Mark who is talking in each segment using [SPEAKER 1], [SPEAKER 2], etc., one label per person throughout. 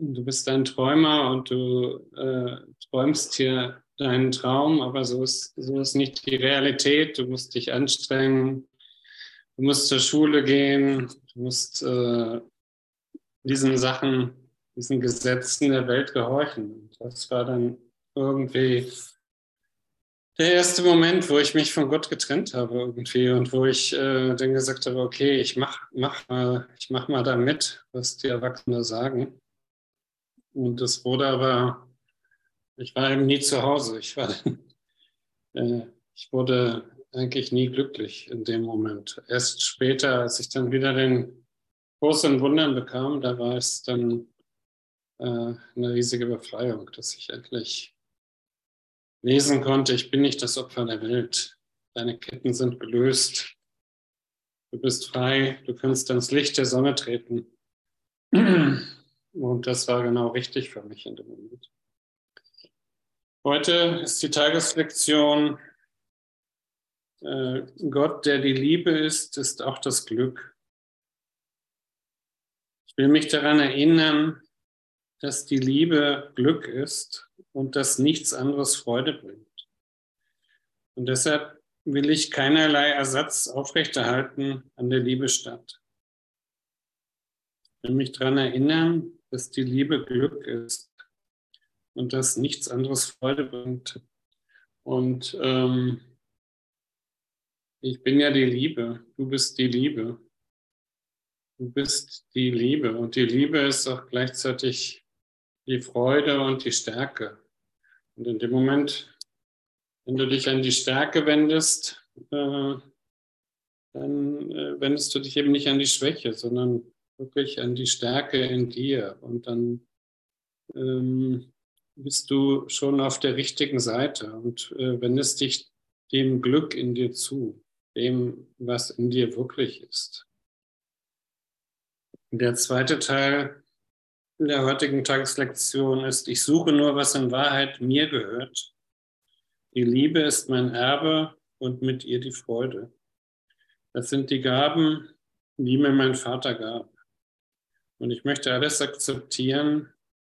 [SPEAKER 1] du bist ein Träumer und du äh, träumst hier deinen Traum, aber so ist, so ist nicht die Realität. Du musst dich anstrengen, du musst zur Schule gehen, du musst äh, diesen Sachen, diesen Gesetzen der Welt gehorchen. Das war dann irgendwie der erste Moment, wo ich mich von Gott getrennt habe irgendwie und wo ich äh, dann gesagt habe, okay, ich mach, mach mal, ich mach mal da mit, was die Erwachsenen sagen. Und das wurde aber, ich war eben nie zu Hause. Ich war, äh, ich wurde eigentlich nie glücklich in dem Moment. Erst später, als ich dann wieder den in Wundern bekam, da war es dann äh, eine riesige Befreiung, dass ich endlich lesen konnte, ich bin nicht das Opfer der Welt. Deine Ketten sind gelöst. Du bist frei, du kannst ans Licht der Sonne treten. Und das war genau richtig für mich in dem Moment. Heute ist die Tageslektion, äh, Gott, der die Liebe ist, ist auch das Glück. Ich will mich daran erinnern, dass die Liebe Glück ist und dass nichts anderes Freude bringt. Und deshalb will ich keinerlei Ersatz aufrechterhalten an der Liebe statt. Ich will mich daran erinnern, dass die Liebe Glück ist und dass nichts anderes Freude bringt. Und ähm, ich bin ja die Liebe, du bist die Liebe. Du bist die Liebe und die Liebe ist auch gleichzeitig die Freude und die Stärke. Und in dem Moment, wenn du dich an die Stärke wendest, äh, dann äh, wendest du dich eben nicht an die Schwäche, sondern wirklich an die Stärke in dir. Und dann ähm, bist du schon auf der richtigen Seite und äh, wendest dich dem Glück in dir zu, dem, was in dir wirklich ist. Der zweite Teil der heutigen Tageslektion ist, ich suche nur, was in Wahrheit mir gehört. Die Liebe ist mein Erbe und mit ihr die Freude. Das sind die Gaben, die mir mein Vater gab. Und ich möchte alles akzeptieren,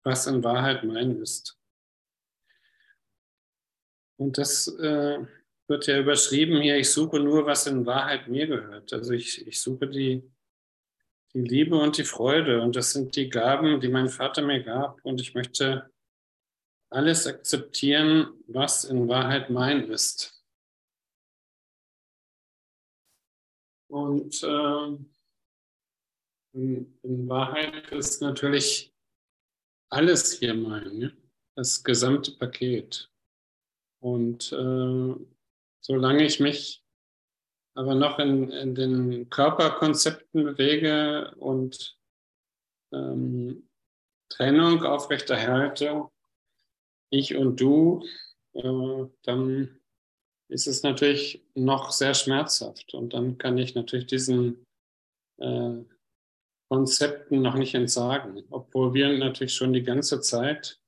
[SPEAKER 1] was in Wahrheit mein ist. Und das äh, wird ja überschrieben hier, ich suche nur, was in Wahrheit mir gehört. Also ich, ich suche die, die Liebe und die Freude. Und das sind die Gaben, die mein Vater mir gab. Und ich möchte alles akzeptieren, was in Wahrheit mein ist. Und äh, in, in, Wahrheit ist natürlich alles hier mein, ne? das gesamte Paket. Und äh, solange ich mich aber noch in, in den Körperkonzepten bewege und ähm, Trennung aufrechterhalte, ich und du, äh, dann ist es natürlich noch sehr schmerzhaft. Und dann kann ich natürlich diesen äh, Konzepten noch nicht entsagen, obwohl wir natürlich schon die ganze Zeit,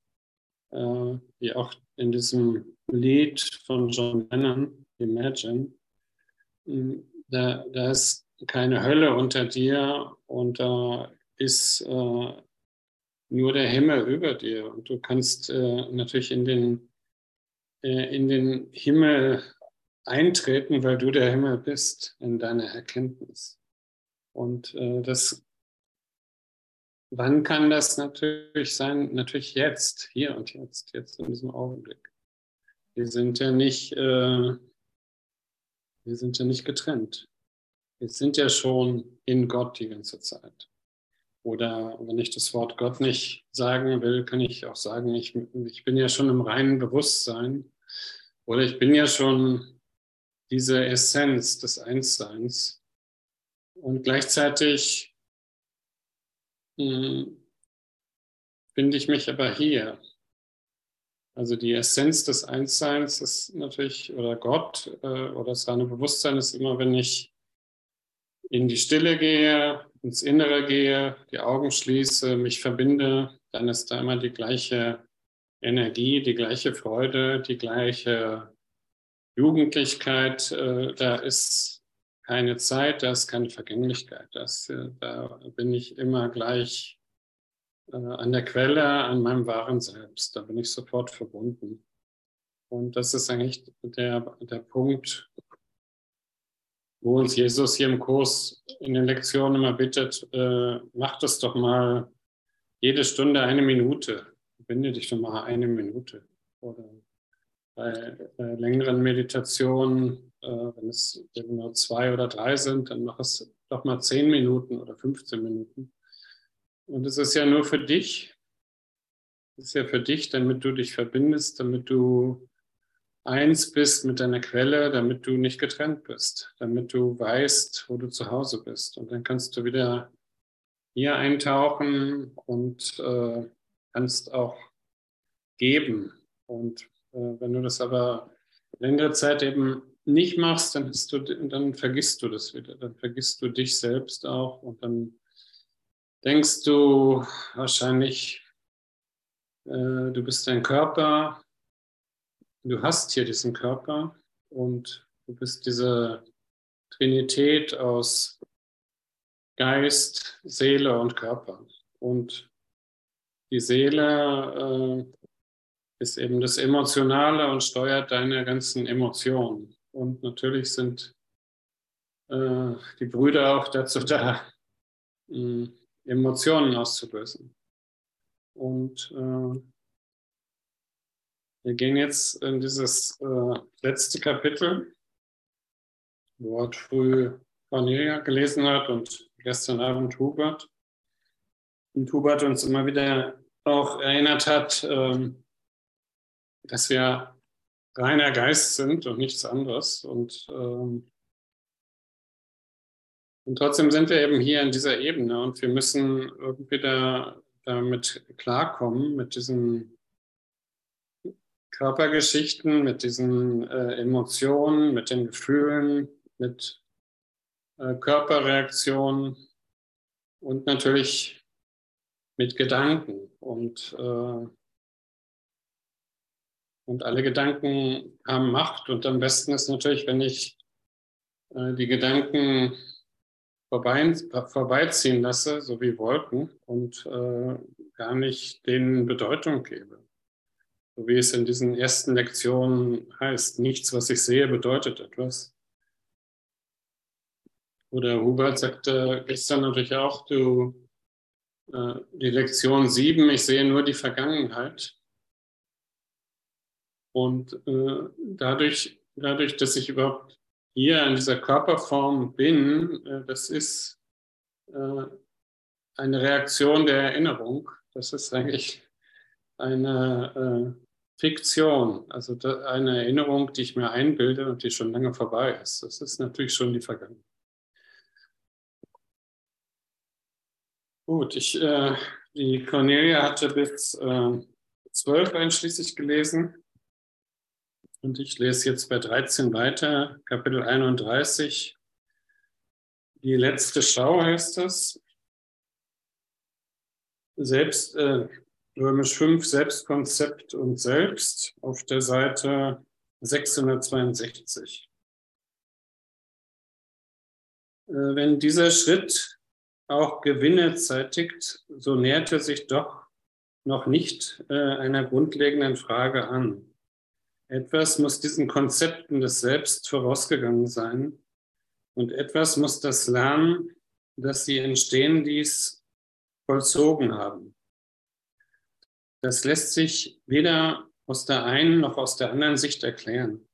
[SPEAKER 1] äh, wie auch in diesem Lied von John Lennon, Imagine, da, da ist keine Hölle unter dir und da ist äh, nur der Himmel über dir. Und du kannst äh, natürlich in den, äh, in den Himmel eintreten, weil du der Himmel bist in deiner Erkenntnis. Und äh, das, wann kann das natürlich sein? Natürlich jetzt, hier und jetzt, jetzt in diesem Augenblick. Wir sind ja nicht äh, wir sind ja nicht getrennt. Wir sind ja schon in Gott die ganze Zeit. Oder wenn ich das Wort Gott nicht sagen will, kann ich auch sagen, ich, ich bin ja schon im reinen Bewusstsein. Oder ich bin ja schon diese Essenz des Einsseins. Und gleichzeitig finde ich mich aber hier also die Essenz des Einsseins ist natürlich, oder Gott äh, oder seine Bewusstsein ist immer, wenn ich in die Stille gehe, ins Innere gehe, die Augen schließe, mich verbinde, dann ist da immer die gleiche Energie, die gleiche Freude, die gleiche Jugendlichkeit. Äh, da ist keine Zeit, da ist keine Vergänglichkeit. Das, äh, da bin ich immer gleich äh, an der Quelle, an meinem wahren Selbst. Da bin ich sofort verbunden. Und das ist eigentlich der, der Punkt, wo uns Jesus hier im Kurs in den Lektionen immer bittet, äh, mach das doch mal jede Stunde eine Minute. Binde dich doch mal eine Minute. Oder bei äh, längeren Meditationen, äh, wenn es nur zwei oder drei sind, dann mach es doch mal zehn Minuten oder 15 Minuten. Und es ist ja nur für dich. Es ist ja für dich, damit du dich verbindest, damit du eins bist mit deiner Quelle, damit du nicht getrennt bist, damit du weißt, wo du zu Hause bist. Und dann kannst du wieder hier eintauchen und äh, kannst auch geben. Und wenn du das aber längere Zeit eben nicht machst, dann, du, dann vergisst du das wieder. Dann vergisst du dich selbst auch und dann denkst du wahrscheinlich, äh, du bist dein Körper du hast hier diesen Körper und du bist diese Trinität aus Geist, Seele und Körper. Und die Seele äh, ist eben das Emotionale und steuert deine ganzen Emotionen. Und natürlich sind äh, die Brüder auch dazu da, äh, Emotionen auszulösen. Und äh, wir gehen jetzt in dieses äh, letzte Kapitel, wo heute früh Cornelia gelesen hat und gestern Abend Hubert. Und Hubert uns immer wieder auch erinnert hat, ähm, dass wir reiner Geist sind und nichts anderes. Und, ähm, und trotzdem sind wir eben hier in dieser Ebene und wir müssen irgendwie da, damit klarkommen, mit diesen Körpergeschichten, mit diesen äh, Emotionen, mit den Gefühlen, mit äh, Körperreaktionen und natürlich mit Gedanken. Und, äh, und alle Gedanken haben Macht. Und am besten ist natürlich, wenn ich äh, die Gedanken vorbei, vorbeiziehen lasse, so wie Wolken, und äh, gar nicht denen Bedeutung gebe so wie es in diesen ersten Lektionen heißt, nichts, was ich sehe, bedeutet etwas. Oder Hubert sagte gestern natürlich auch, du, äh, die Lektion 7, ich sehe nur die Vergangenheit. Und äh, dadurch, dadurch, dass ich überhaupt hier in dieser Körperform bin, äh, das ist äh, eine Reaktion der Erinnerung. Das ist eigentlich eine äh, Fiktion, also eine Erinnerung, die ich mir einbilde und die schon lange vorbei ist. Das ist natürlich schon die Vergangenheit. Gut, ich, äh, die Cornelia hatte bis äh, 12 einschließlich gelesen. Und ich lese jetzt bei 13 weiter, Kapitel 31. Die letzte Schau heißt das. Selbst, äh, Römisch 5 Selbstkonzept und Selbst auf der Seite 662. Äh, wenn dieser Schritt auch Gewinne zeitigt, so nähert er sich doch noch nicht äh, einer grundlegenden Frage an. Etwas muss diesen Konzepten des Selbst vorausgegangen sein und etwas muss das Lernen, dass sie entstehen ließ, vollzogen haben. Das lässt sich weder aus der einen noch aus der anderen Sicht erklären.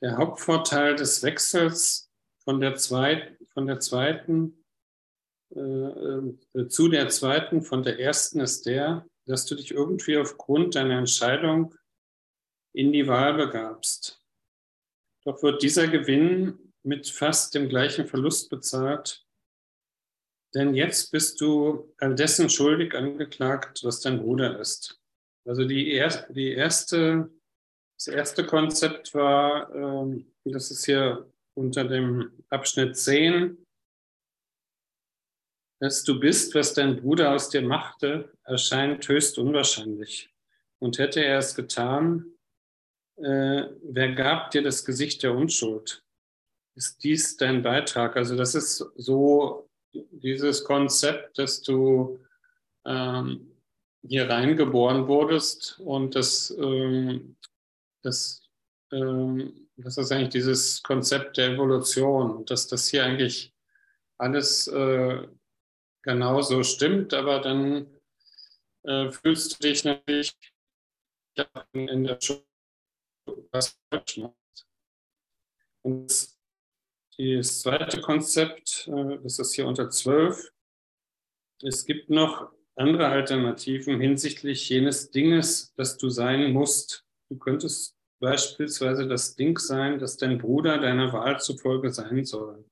[SPEAKER 1] Der Hauptvorteil des Wechsels von der, zweit, von der zweiten äh, äh, zu der zweiten, von der ersten ist der, dass du dich irgendwie aufgrund deiner Entscheidung in die Wahl begabst. Doch wird dieser Gewinn mit fast dem gleichen Verlust bezahlt, denn jetzt bist du an dessen schuldig angeklagt, was dein Bruder ist. Also die, er, die erste, das erste Konzept war, ähm, das ist hier unter dem Abschnitt 10, dass du bist, was dein Bruder aus dir machte, erscheint höchst unwahrscheinlich. Und hätte er es getan, äh, wer gab dir das Gesicht der Unschuld? Ist dies dein Beitrag? Also das ist so dieses Konzept, dass du ähm, hier reingeboren wurdest und das, ähm, das, ähm, das ist eigentlich dieses Konzept der Evolution, dass das hier eigentlich alles äh, genauso stimmt, aber dann äh, fühlst du dich natürlich in der Schule was falsch macht. Und das zweite Konzept, äh, das ist hier unter 12, es gibt noch andere Alternativen hinsichtlich jenes Dinges, das du sein musst. Du könntest beispielsweise das Ding sein, das dein Bruder deiner Wahl zufolge sein soll.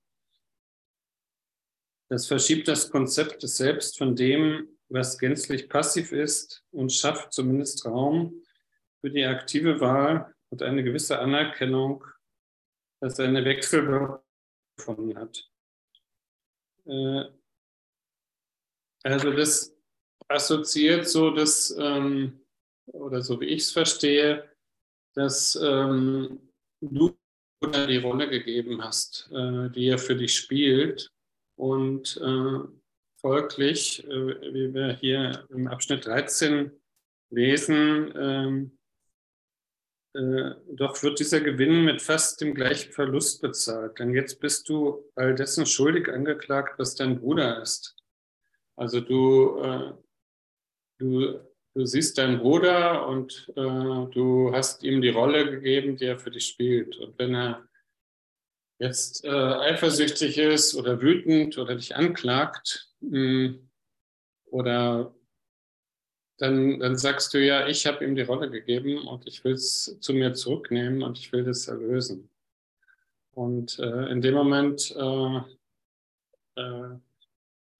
[SPEAKER 1] Das verschiebt das Konzept des Selbst von dem, was gänzlich passiv ist und schafft zumindest Raum für die aktive Wahl und eine gewisse Anerkennung, dass eine Wechselwirkung gefunden hat. Äh, also das assoziiert so, dass, ähm, oder so wie ich es verstehe, dass ähm, du die Rolle gegeben hast, äh, die er für dich spielt und äh, folglich, äh, wie wir hier im Abschnitt 13 lesen, ähm, äh, doch wird dieser Gewinn mit fast dem gleichen Verlust bezahlt. Denn jetzt bist du all dessen schuldig angeklagt, was dein Bruder ist. Also du, äh, du, du siehst deinen Bruder und äh, du hast ihm die Rolle gegeben, die er für dich spielt. Und wenn er jetzt äh, eifersüchtig ist oder wütend oder dich anklagt mh, hm, oder dann, dann sagst du ja, ich habe ihm die Rolle gegeben und ich will es zu mir zurücknehmen und ich will das erlösen. Und äh, in dem Moment äh, äh,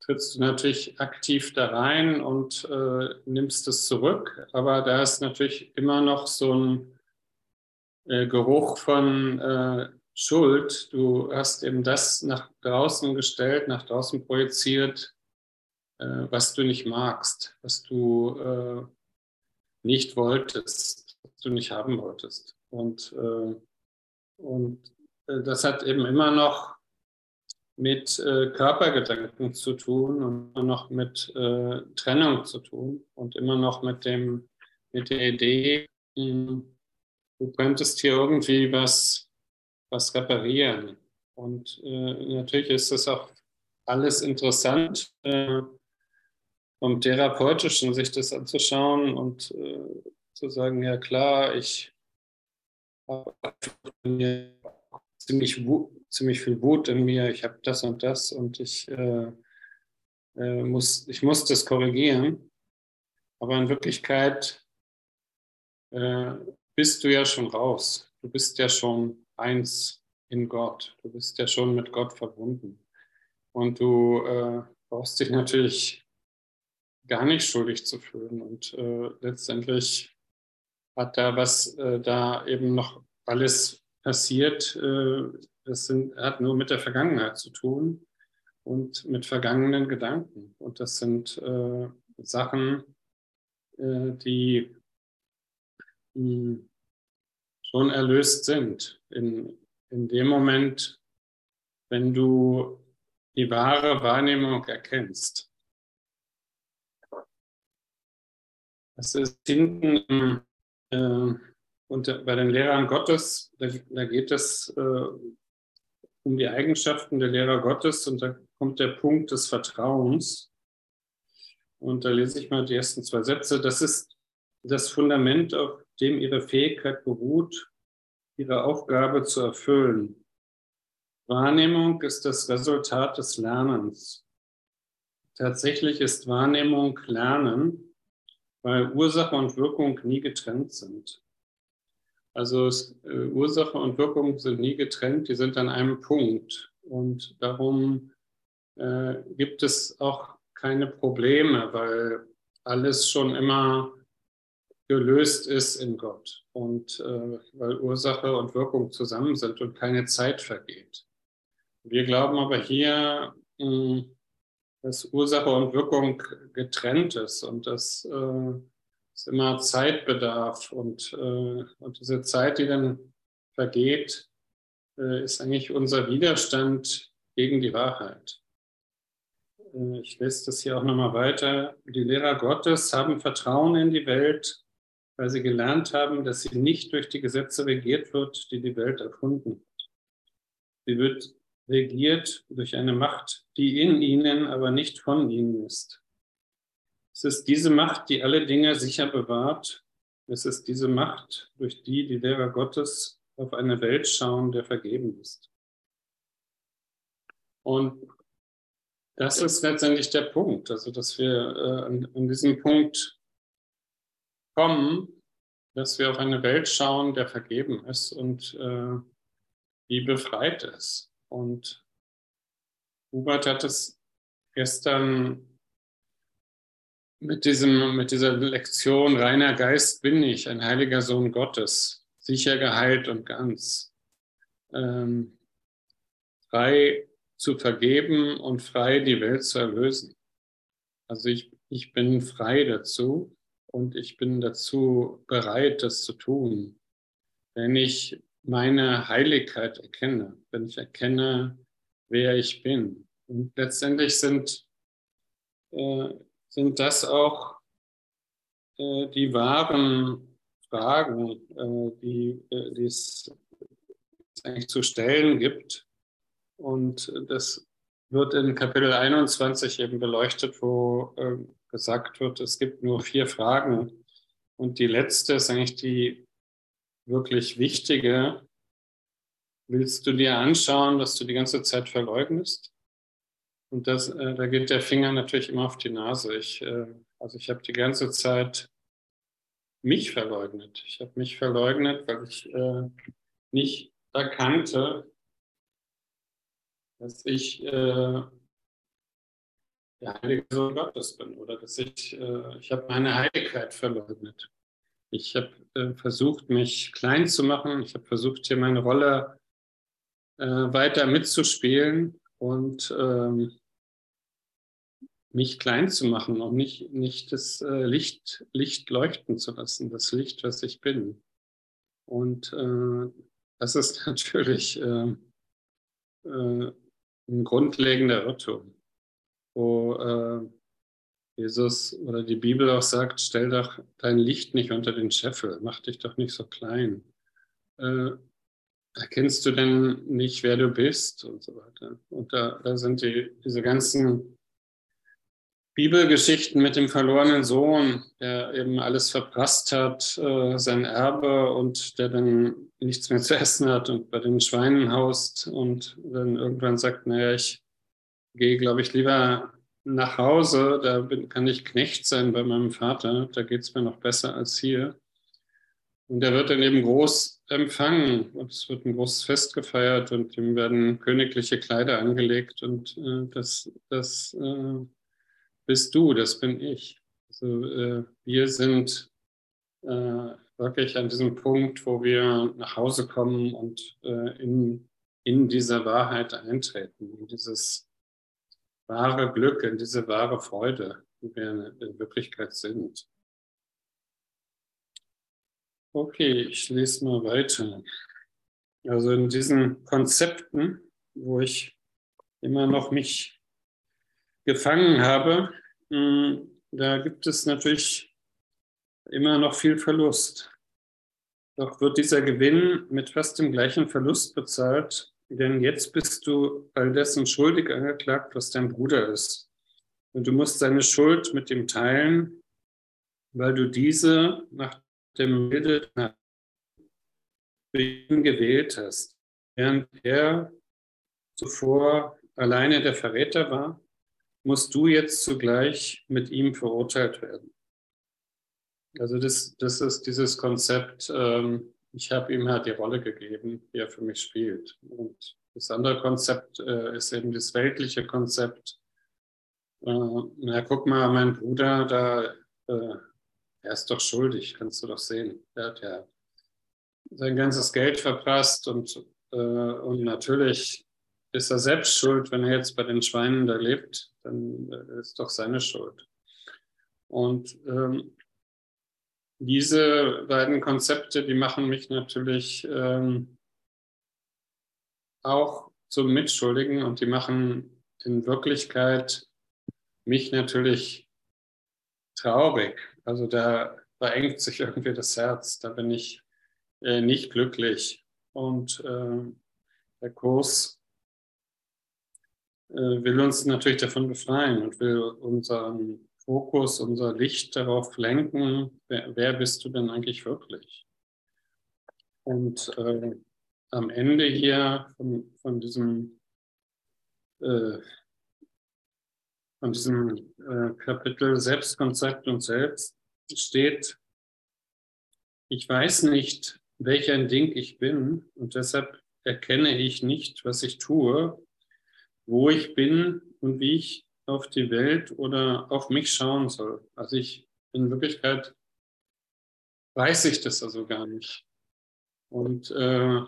[SPEAKER 1] trittst du natürlich aktiv da rein und äh, nimmst es zurück, aber da ist natürlich immer noch so ein äh, Geruch von äh, Schuld. Du hast eben das nach draußen gestellt, nach draußen projiziert, äh, was du nicht magst, was du äh, nicht wolltest, was du nicht haben wolltest. Und, äh, und äh, das hat eben immer noch mit äh, Körpergedanken zu tun und immer noch mit Trennung zu tun und immer noch mit, dem, mit der Idee, du könntest hier irgendwie was was reparieren. Und äh, natürlich ist das auch alles interessant, äh, vom therapeutischen sich das anzuschauen und äh, zu sagen, ja klar, ich habe ziemlich, ziemlich viel Wut in mir, ich habe das und das und ich, äh, äh, muss, ich muss das korrigieren. Aber in Wirklichkeit äh, bist du ja schon raus. Du bist ja schon eins in Gott. Du bist ja schon mit Gott verbunden. Und du äh, brauchst dich natürlich gar nicht schuldig zu fühlen. Und äh, letztendlich hat da was äh, da eben noch alles passiert. Äh, das sind, hat nur mit der Vergangenheit zu tun und mit vergangenen Gedanken. Und das sind äh, Sachen, äh, die mh, hm, schon erlöst sind. In, in dem Moment, wenn du die wahre Wahrnehmung erkennst. Das ist hinten äh, unter, bei den Lehrern Gottes, da, da geht es äh, um die Eigenschaften der Lehrer Gottes und da kommt der Punkt des Vertrauens. Und da lese ich mal die ersten zwei Sätze. Das ist das Fundament, auf dem ihre Fähigkeit beruht, ihre Aufgabe zu erfüllen. Wahrnehmung ist das Resultat des Lernens. Tatsächlich ist Wahrnehmung Lernen, weil Ursache und Wirkung nie getrennt sind. Also es, äh, Ursache und Wirkung sind nie getrennt, die sind an einem Punkt. Und darum äh, gibt es auch keine Probleme, weil alles schon immer gelöst ist in Gott und äh, weil Ursache und Wirkung zusammen sind und keine Zeit vergeht. Wir glauben aber hier, mh, hm, dass Ursache und Wirkung getrennt ist und dass äh, es immer Zeit bedarf und, äh, und diese Zeit, die dann vergeht, äh, ist eigentlich unser Widerstand gegen die Wahrheit. äh, ich lese das hier auch nochmal weiter, die Lehrer Gottes haben Vertrauen in die Welt, weil sie gelernt haben, dass sie nicht durch die Gesetze regiert wird, die die Welt erfunden hat. Sie wird regiert durch eine Macht, die in ihnen, aber nicht von ihnen ist. Es ist diese Macht, die alle Dinge sicher bewahrt. Es ist diese Macht, durch die die Lehrer Gottes auf eine Welt schauen, der vergeben ist. Und das ist letztendlich der Punkt, also dass wir äh, an, an diesem Punkt kommen, dass wir auf eine Welt schauen, der vergeben ist und äh, die befreit ist. Und Hubert hat es gestern mit, diesem, mit dieser Lektion, reiner Geist bin ich, ein heiliger Sohn Gottes, sicher geheilt und ganz, ähm, frei zu vergeben und frei die Welt zu erlösen. Also ich, ich bin frei dazu und ich bin dazu bereit, das zu tun. Wenn ich meine Heiligkeit erkenne, wenn ich erkenne, wer ich bin. Und letztendlich sind, äh, sind das auch äh, die wahren Fragen, äh, die, äh, die es eigentlich zu stellen gibt. Und das wird in Kapitel 21 eben beleuchtet, wo äh, gesagt wird, es gibt nur vier Fragen. Und die letzte ist eigentlich die wirklich wichtige. Willst du dir anschauen, dass du die ganze Zeit verleugnest? Und das, äh, da geht der Finger natürlich immer auf die Nase. Ich, äh, also ich habe die ganze Zeit mich verleugnet. Ich habe mich verleugnet, weil ich äh, nicht erkannte, dass ich äh, der heilige Sohn Gottes bin oder dass ich, äh, ich habe meine Heiligkeit verleugnet. Ich habe äh, versucht, mich klein zu machen. Ich habe versucht, hier meine Rolle äh, weiter mitzuspielen und ähm, mich klein zu machen und nicht, nicht das äh, Licht, Licht leuchten zu lassen, das Licht, was ich bin. Und äh, das ist natürlich äh, äh, ein grundlegender Irrtum, wo äh, Jesus oder die Bibel auch sagt, stell doch dein Licht nicht unter den Scheffel, mach dich doch nicht so klein. Äh, erkennst du denn nicht, wer du bist und so weiter. Und da, da sind die, diese ganzen Bibelgeschichten mit dem verlorenen Sohn, der eben alles verprasst hat, äh, sein Erbe und der dann nichts mehr zu essen hat und bei den Schweinen haust und dann irgendwann sagt, naja, ich gehe, glaube ich, lieber nach Hause, da bin, kann ich Knecht sein bei meinem Vater, da geht es mir noch besser als hier. Und er wird dann eben groß empfangen und es wird ein großes Fest gefeiert und ihm werden königliche Kleider angelegt und äh, das, das äh, bist du, das bin ich. Also äh, wir sind äh, wirklich an diesem Punkt, wo wir nach Hause kommen und äh, in, in dieser Wahrheit eintreten, in dieses wahre Glück, in diese wahre Freude, die wir in Wirklichkeit sind. Okay, ich lese mal weiter. Also in diesen Konzepten, wo ich immer noch mich gefangen habe, hm, da gibt es natürlich immer noch viel Verlust. Doch wird dieser Gewinn mit fast dem gleichen Verlust bezahlt, denn jetzt bist du all dessen schuldig angeklagt, was dein Bruder ist. Und du musst seine Schuld mit ihm teilen, weil du diese nach dem ihn gewählt hast, während er zuvor alleine der Verräter war musst du jetzt zugleich mit ihm verurteilt werden. Also das, das ist dieses Konzept, ähm, ich habe ihm halt die Rolle gegeben, die er für mich spielt. Und das andere Konzept äh, ist eben das weltliche Konzept. Äh, na, guck mal, mein Bruder, da, äh, er ist doch schuldig, kannst du doch sehen. Der hat ja sein ganzes Geld verprasst und, äh, und natürlich ist er selbst schuld, wenn er jetzt bei den Schweinen da lebt, dann äh, ist doch seine Schuld. Und ähm, diese beiden Konzepte, die machen mich natürlich ähm, auch zum Mitschuldigen und die machen in Wirklichkeit mich natürlich traurig. Also da verengt sich irgendwie das Herz. Da bin ich äh, nicht glücklich. Und äh, der Kurs äh, will uns natürlich davon befreien und will unseren Fokus, unser Licht darauf lenken, wer, wer bist du denn eigentlich wirklich? Und äh, am Ende hier von, von diesem, äh, von diesem äh, Kapitel Selbstkonzept und Selbst steht, ich weiß nicht, welch ein Ding ich bin und deshalb erkenne ich nicht, was ich tue, wo ich bin und wie ich auf die Welt oder auf mich schauen soll. Also ich in Wirklichkeit weiß ich das also gar nicht. Und äh,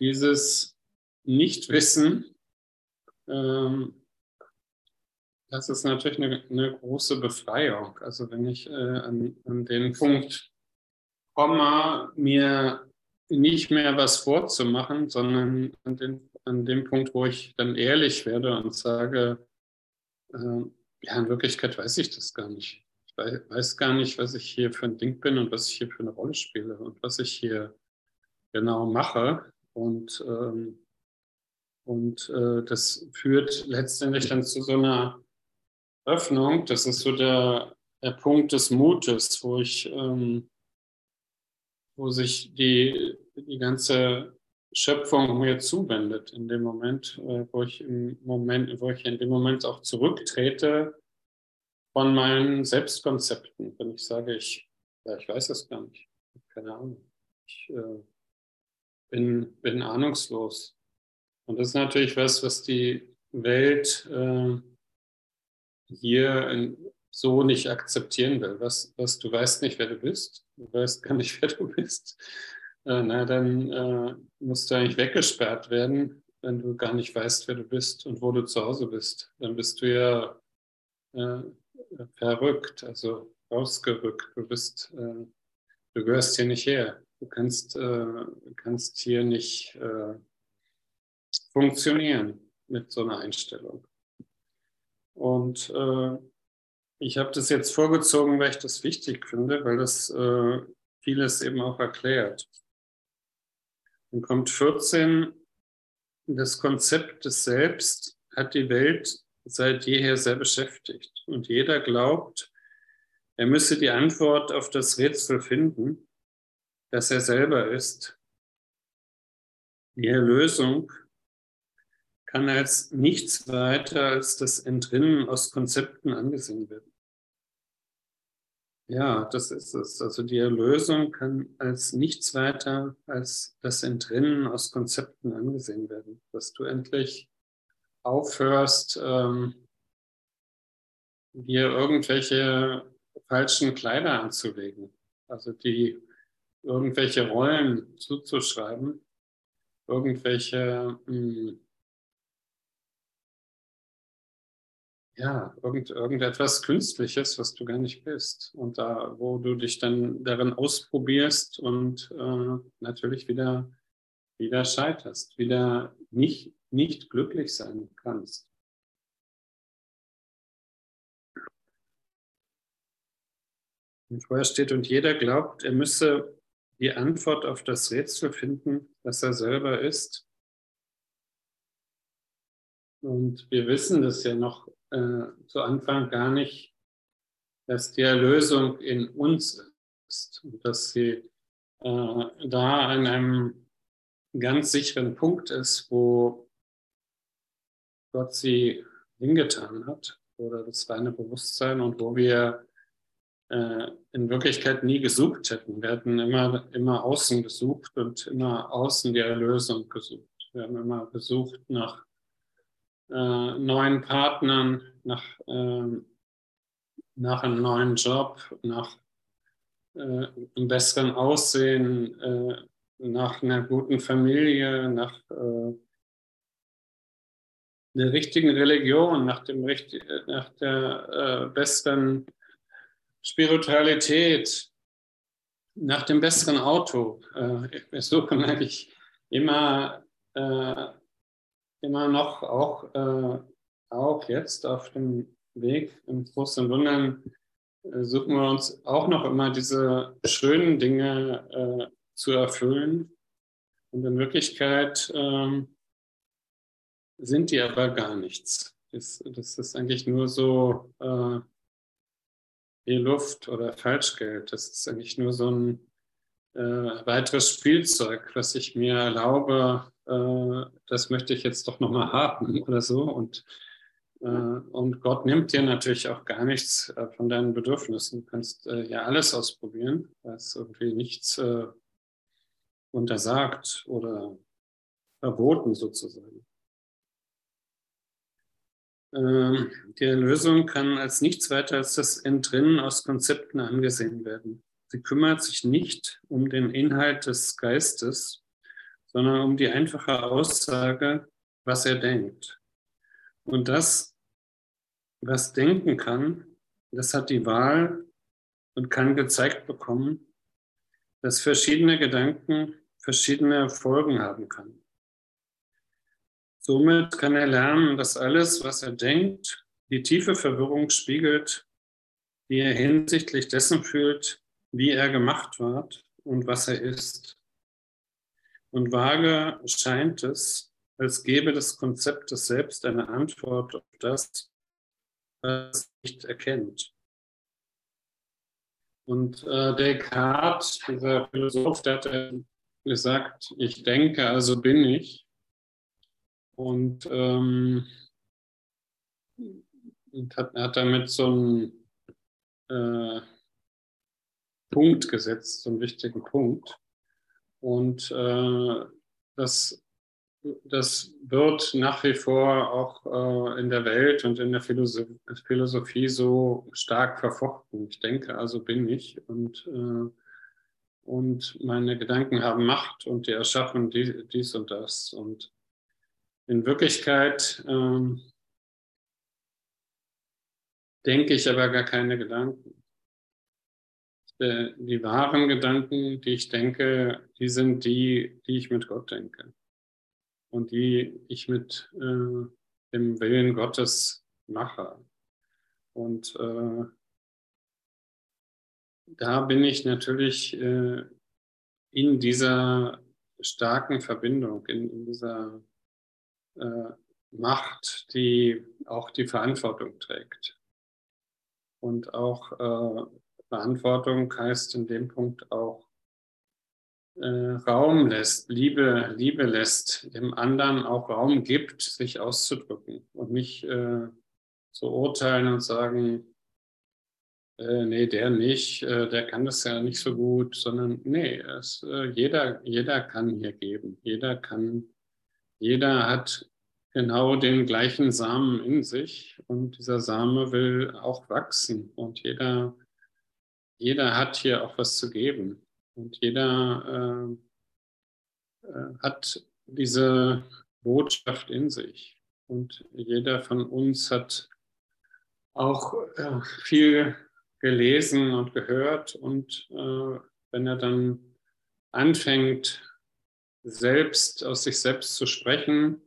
[SPEAKER 1] dieses Nichtwissen, ähm, das ist natürlich eine, eine, große Befreiung. Also wenn ich äh, an, an den Punkt komme, mir nicht mehr was vorzumachen, sondern an, den, an dem Punkt, wo ich dann ehrlich werde und sage, ja, in Wirklichkeit weiß ich das gar nicht. Ich weiß gar nicht, was ich hier für ein Ding bin und was ich hier für eine Rolle spiele und was ich hier genau mache. Und, ähm, und äh, das führt letztendlich dann zu so einer Öffnung. Das ist so der, der Punkt des Mutes, wo ich, ähm, wo sich die, die ganze Schöpfung mir zuwendet in dem Moment, äh, wo ich im Moment, wo ich in dem Moment auch zurücktrete von meinen Selbstkonzepten, wenn ich sage, ich, ja, ich weiß es gar nicht, keine Ahnung. Ich äh, bin, bin ahnungslos. Und das ist natürlich was, was die Welt äh, hier in, so nicht akzeptieren will. Was, was du weißt nicht, wer du bist, du weißt gar nicht, wer du bist äh, na, dann äh, musst du eigentlich weggesperrt werden, wenn du gar nicht weißt, wer du bist und wo du zu Hause bist. Dann bist du ja äh, verrückt, also rausgerückt. Du bist, äh, du gehörst hier nicht her. Du kannst, äh, kannst hier nicht äh, funktionieren mit so einer Einstellung. Und ich habe das jetzt vorgezogen, weil ich das wichtig finde, weil das vieles eben auch erklärt. Dann kommt 14, das Konzept des Selbst hat die Welt seit jeher sehr beschäftigt. Und jeder glaubt, er müsse die Antwort auf das Rätsel finden, das er selber ist. Die Erlösung kann als nichts weiter als das Entrinnen aus Konzepten angesehen werden. Ja, das ist es. Also die Erlösung kann als nichts weiter als das Entrinnen aus Konzepten angesehen werden, dass du endlich aufhörst, ähm, dir irgendwelche falschen Kleider anzulegen, also die irgendwelche Rollen zuzuschreiben, irgendwelche mh, ja, irgend, irgendetwas Künstliches, was du gar nicht bist. Und da, wo du dich dann darin ausprobierst und äh, natürlich wieder, wieder scheiterst, wieder nicht, nicht glücklich sein kannst. Und vorher steht, und jeder glaubt, er müsse die Antwort auf das Rätsel finden, das er selber ist. Und wir wissen das ja noch äh, zu Anfang gar nicht, dass die Erlösung in uns ist dass sie äh, da an einem ganz sicheren Punkt ist, wo Gott sie hingetan hat oder das reine Bewusstsein und wo wir äh, in Wirklichkeit nie gesucht hätten. Wir hätten immer, immer außen gesucht und immer außen die Erlösung gesucht. Wir haben immer gesucht nach äh, neuen Partnern, nach, äh, nach einem neuen Job, nach äh, einem besseren Aussehen, äh, nach einer guten Familie, nach äh, der richtigen Religion, nach, dem, nach der äh, besseren Spiritualität, nach dem besseren Auto. wir suchen eigentlich immer immer noch auch äh, auch jetzt auf dem Weg im großen Wundern äh, suchen wir uns auch noch immer diese schönen Dinge äh, zu erfüllen. Und in Wirklichkeit ähm, sind die aber gar nichts. Das, das ist eigentlich nur so äh, wie Luft oder Falschgeld. Das ist eigentlich nur so ein äh, weiteres Spielzeug, was ich mir erlaube, äh, das möchte ich jetzt doch nochmal haben oder so. Und, äh, und Gott nimmt dir natürlich auch gar nichts äh, von deinen Bedürfnissen. Du kannst äh, ja alles ausprobieren, es irgendwie nichts äh, untersagt oder verboten sozusagen. Ähm, die Erlösung kann als nichts weiter als das Entrinnen aus Konzepten angesehen werden. Sie kümmert sich nicht um den Inhalt des Geistes, sondern um die einfache Aussage, was er denkt. Und das, was denken kann, das hat die Wahl und kann gezeigt bekommen, dass verschiedene Gedanken verschiedene Folgen haben kann. Somit kann er lernen, dass alles, was er denkt, die tiefe Verwirrung spiegelt, die er hinsichtlich dessen fühlt, wie er gemacht wird und was er ist. Und vage scheint es, als gäbe das Konzept des Selbst eine Antwort auf das, was nicht erkennt. Und äh, Descartes, dieser Philosoph, der hat gesagt, ich denke, also bin ich. Und, ähm, hat, hat damit so einen äh, Punkt gesetzt, so einen wichtigen Punkt. Und äh, das, das wird nach wie vor auch äh, in der Welt und in der Philosophie, Philosophie so stark verfochten. Ich denke, also bin ich und, äh, und meine Gedanken haben Macht und die erschaffen dies und das. Und in Wirklichkeit ähm, denke ich aber gar keine Gedanken. Äh, die wahren Gedanken, die ich denke, die sind die, die ich mit Gott denke. Und die ich mit äh, dem Willen Gottes mache. Und äh, da bin ich natürlich äh, in dieser starken Verbindung, in, in dieser äh, Macht, die auch die Verantwortung trägt. Und auch äh, Verantwortung heißt in dem Punkt auch äh, Raum lässt, Liebe, Liebe lässt, dem anderen auch Raum gibt, sich auszudrücken und nicht äh, zu urteilen und sagen, äh, nee, der nicht, äh, der kann das ja nicht so gut, sondern nee, es, äh, jeder, jeder kann hier geben, jeder kann jeder hat genau den gleichen Samen in sich und dieser Same will auch wachsen und jeder, jeder hat hier auch was zu geben und jeder äh, äh, hat diese Botschaft in sich und jeder von uns hat auch äh, viel gelesen und gehört und äh, wenn er dann anfängt, selbst aus sich selbst zu sprechen,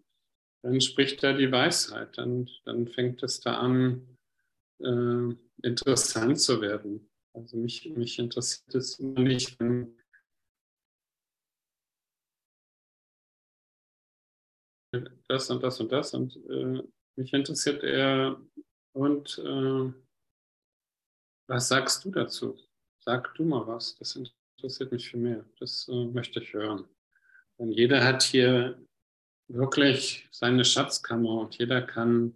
[SPEAKER 1] dann spricht da die Weisheit. Dann, dann fängt es da an, äh, interessant zu werden. Also mich, mich interessiert es immer nicht, wenn das und das und das und äh, mich interessiert eher und äh, was sagst du dazu? Sag du mal was, das interessiert mich viel mehr. Das äh, möchte ich hören. Und jeder hat hier wirklich seine Schatzkammer und jeder kann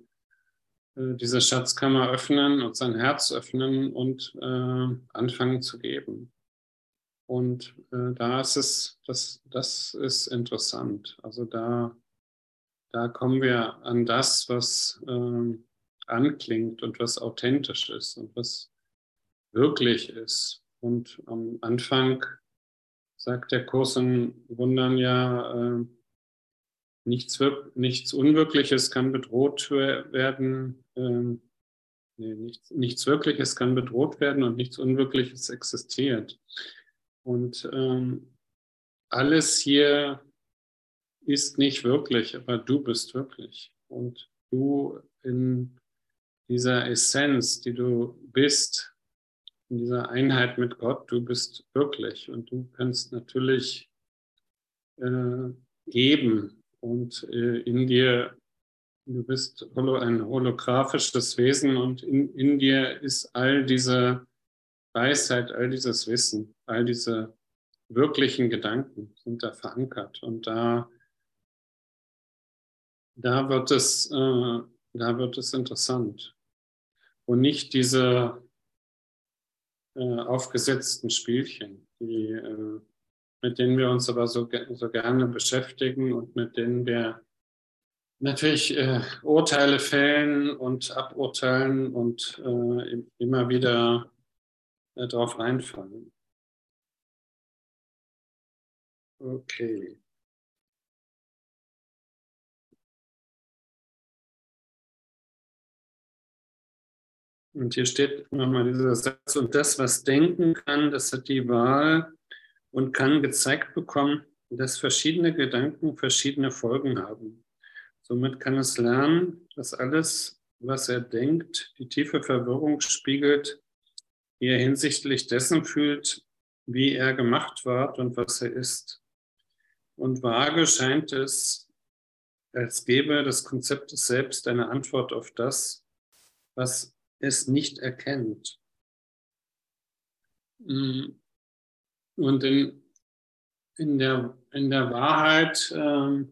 [SPEAKER 1] diese Schatzkammer öffnen und sein Herz öffnen und äh, anfangen zu geben. Und äh, da ist es, das, das ist interessant. Also da, da kommen wir an das, was äh, anklingt und was authentisch ist und was wirklich ist. Und am Anfang sagt der Kurs in Wundern ja, äh, nichts, nichts Unwirkliches kann bedroht werden, äh, nee, nichts, nichts Wirkliches kann bedroht werden und nichts Unwirkliches existiert. Und ähm, alles hier ist nicht wirklich, aber du bist wirklich. Und du in dieser Essenz, die du bist, in dieser Einheit mit Gott, du bist wirklich und du kannst natürlich äh, geben und äh, in dir, du bist ein holographisches Wesen und in, in dir ist all diese Weisheit, all dieses Wissen, all diese wirklichen Gedanken sind da verankert. Und da, da wird es, äh, da wird es interessant. Und nicht diese äh, aufgesetzten Spielchen, die, äh, mit denen wir uns aber so, so gerne beschäftigen und mit denen wir natürlich äh, Urteile fällen und aburteilen und äh, immer wieder äh, drauf reinfallen. Okay. Und hier steht nochmal dieser Satz, und das, was denken kann, das hat die Wahl und kann gezeigt bekommen, dass verschiedene Gedanken verschiedene Folgen haben. Somit kann es lernen, dass alles, was er denkt, die tiefe Verwirrung spiegelt, die er hinsichtlich dessen fühlt, wie er gemacht ward und was er ist. Und vage scheint es, als gäbe das Konzept Selbst eine Antwort auf das, was es nicht erkennt. Mm. Und in, in, der, in der Wahrheit äh,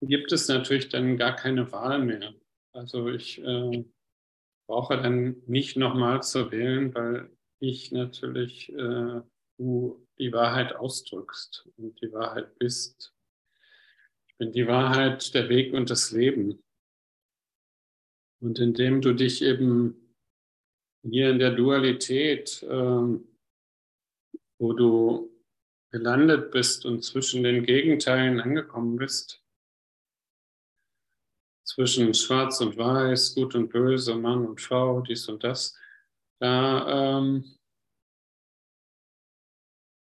[SPEAKER 1] gibt es natürlich dann gar keine Wahl mehr. Also ich äh, brauche dann nicht nochmal zu wählen, weil ich natürlich äh, du die Wahrheit ausdrückst und die Wahrheit bist. Ich bin die Wahrheit, der Weg und das Leben. Und indem du dich eben hier in der Dualität, ähm, wo du gelandet bist und zwischen den Gegenteilen angekommen bist, zwischen Schwarz und Weiß, Gut und Böse, Mann und Frau, dies und das, da ähm,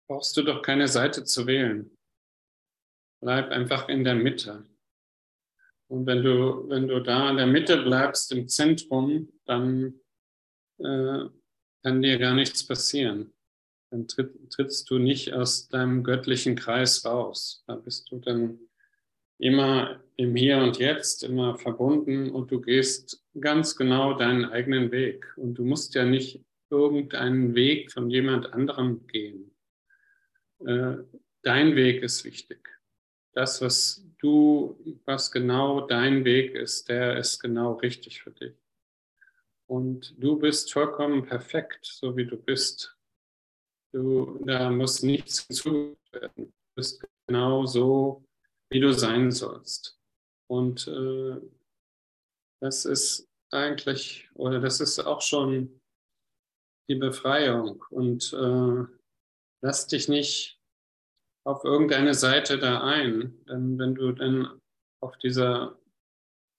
[SPEAKER 1] brauchst du doch keine Seite zu wählen. Bleib einfach in der Mitte. Und wenn du, wenn du da in der Mitte bleibst, im Zentrum, dann äh, kann dir gar nichts passieren. Dann tritt, trittst du nicht aus deinem göttlichen Kreis raus. Da bist du dann immer im Hier und Jetzt, immer verbunden und du gehst ganz genau deinen eigenen Weg. Und du musst ja nicht irgendeinen Weg von jemand anderem gehen. Äh, dein Weg ist wichtig. Das, was du, was genau dein Weg ist, der ist genau richtig für dich. Und du bist vollkommen perfekt, so wie du bist. Du, da muss nichts hinzugefügt werden. Du bist genau so, wie du sein sollst. Und äh, das ist eigentlich, oder das ist auch schon die Befreiung. Und äh, lass dich nicht auf irgendeine Seite da ein. Denn wenn du dann auf dieser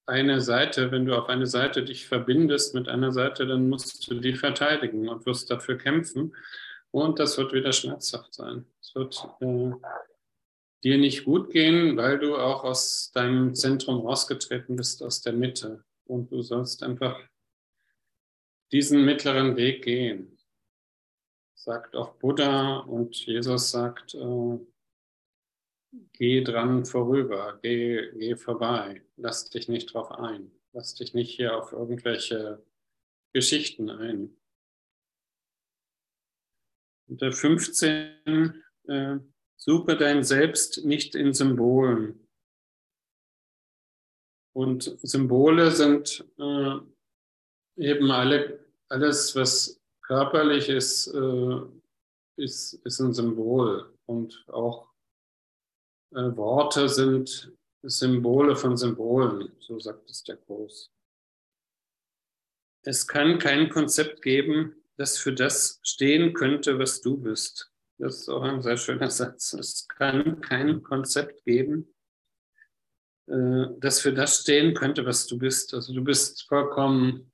[SPEAKER 1] eine Seite, wenn du auf eine Seite dich verbindest mit einer Seite, dann musst du die verteidigen und wirst dafür kämpfen. Und das wird wieder schmerzhaft sein. Es wird äh, dir nicht gut gehen, weil du auch aus deinem Zentrum rausgetreten bist, aus der Mitte. Und du sollst einfach diesen mittleren Weg gehen sagt auch Buddha und Jesus sagt, äh, geh dran vorüber, geh, geh vorbei, lass dich nicht drauf ein, lass dich nicht hier auf irgendwelche Geschichten ein. Und der 15, äh, suche dein Selbst nicht in Symbolen. Und Symbole sind äh, eben alle, alles, was körperlich ist, äh, ist, ist ein Symbol und auch äh, Worte sind Symbole von Symbolen, so sagt es der Kurs. Es kann kein Konzept geben, das für das stehen könnte, was du bist. Das ist auch ein sehr schöner Satz. Es kann kein Konzept geben, äh, das für das stehen könnte, was du bist. Also du bist vollkommen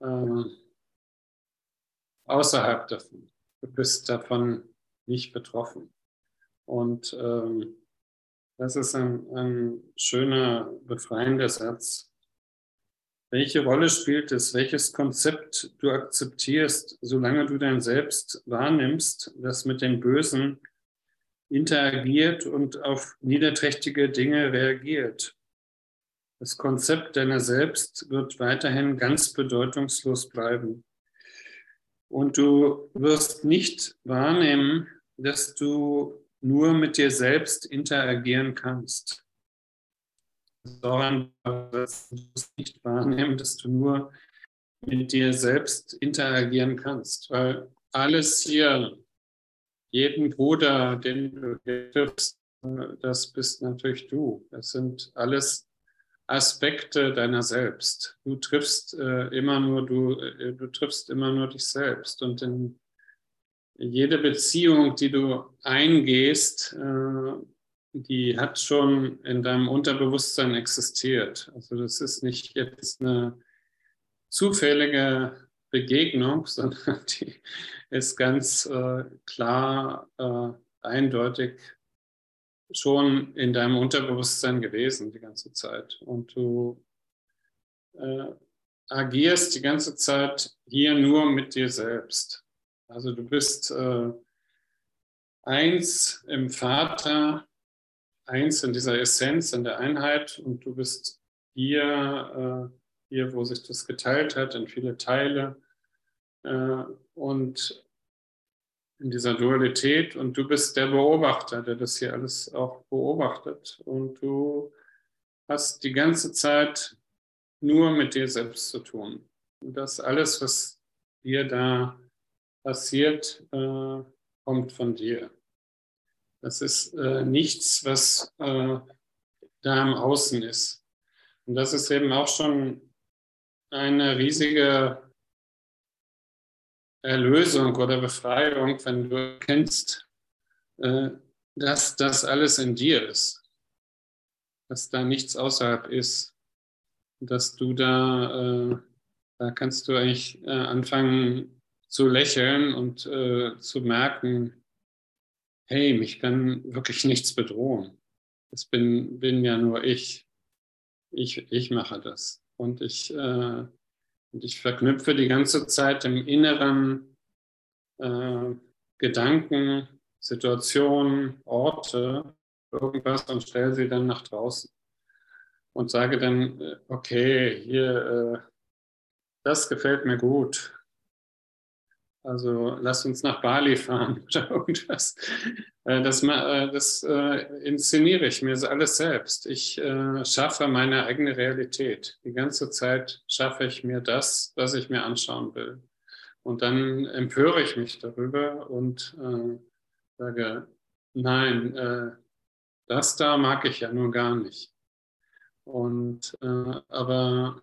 [SPEAKER 1] äh, außerhalb davon. Du bist davon nicht betroffen. Und ähm, das ist ein, ein schöner, befreiender Satz. Welche Rolle spielt es, welches Konzept du akzeptierst, solange du dein Selbst wahrnimmst, das mit dem Bösen interagiert und auf niederträchtige Dinge reagiert? Das Konzept deiner selbst wird weiterhin ganz bedeutungslos bleiben. Und du wirst nicht wahrnehmen, dass du nur mit dir selbst interagieren kannst. Sondern du wirst nicht wahrnehmen, dass du nur mit dir selbst interagieren kannst, weil alles hier, jeden Bruder, den du triffst, das bist natürlich du. Das sind alles Aspekte deiner selbst. Du triffst äh, immer nur du, äh, du triffst immer nur dich selbst und in jede Beziehung, die du eingehst, äh, die hat schon in deinem Unterbewusstsein existiert. Also das ist nicht jetzt eine zufällige Begegnung, sondern die ist ganz äh, klar, äh, eindeutig schon in deinem Unterbewusstsein gewesen die ganze Zeit. Und du äh, agierst die ganze Zeit hier nur mit dir selbst. Also du bist äh, eins im Vater, eins in dieser Essenz, in der Einheit und du bist hier, äh, hier, wo sich das geteilt hat in viele Teile. Äh, und in dieser Dualität und du bist der Beobachter, der das hier alles auch beobachtet und du hast die ganze Zeit nur mit dir selbst zu tun. Und das alles, was dir da passiert, äh, kommt von dir. Das ist äh, nichts, was äh, da im Außen ist. Und das ist eben auch schon eine riesige Erlösung oder Befreiung, wenn du erkennst, äh, dass das alles in dir ist, dass da nichts außerhalb ist, dass du da, äh, da kannst du eigentlich äh, anfangen zu lächeln und zu merken, hey, mich kann wirklich nichts bedrohen. Das bin, bin ja nur ich. Ich, ich mache das. Und ich, äh, und ich verknüpfe die ganze Zeit im Inneren äh, Gedanken, Situationen, Orte, irgendwas und stelle sie dann nach draußen. Und sage dann, äh, okay, hier, äh, das gefällt mir gut. Also lass uns nach Bali fahren oder irgendwas. Äh, das, äh, das äh, inszeniere ich mir alles selbst. Ich schaffe meine eigene Realität. Die ganze Zeit schaffe ich mir das, was ich mir anschauen will. Und dann empöre ich mich darüber und sage, nein, das da mag ich ja nur gar nicht. Und aber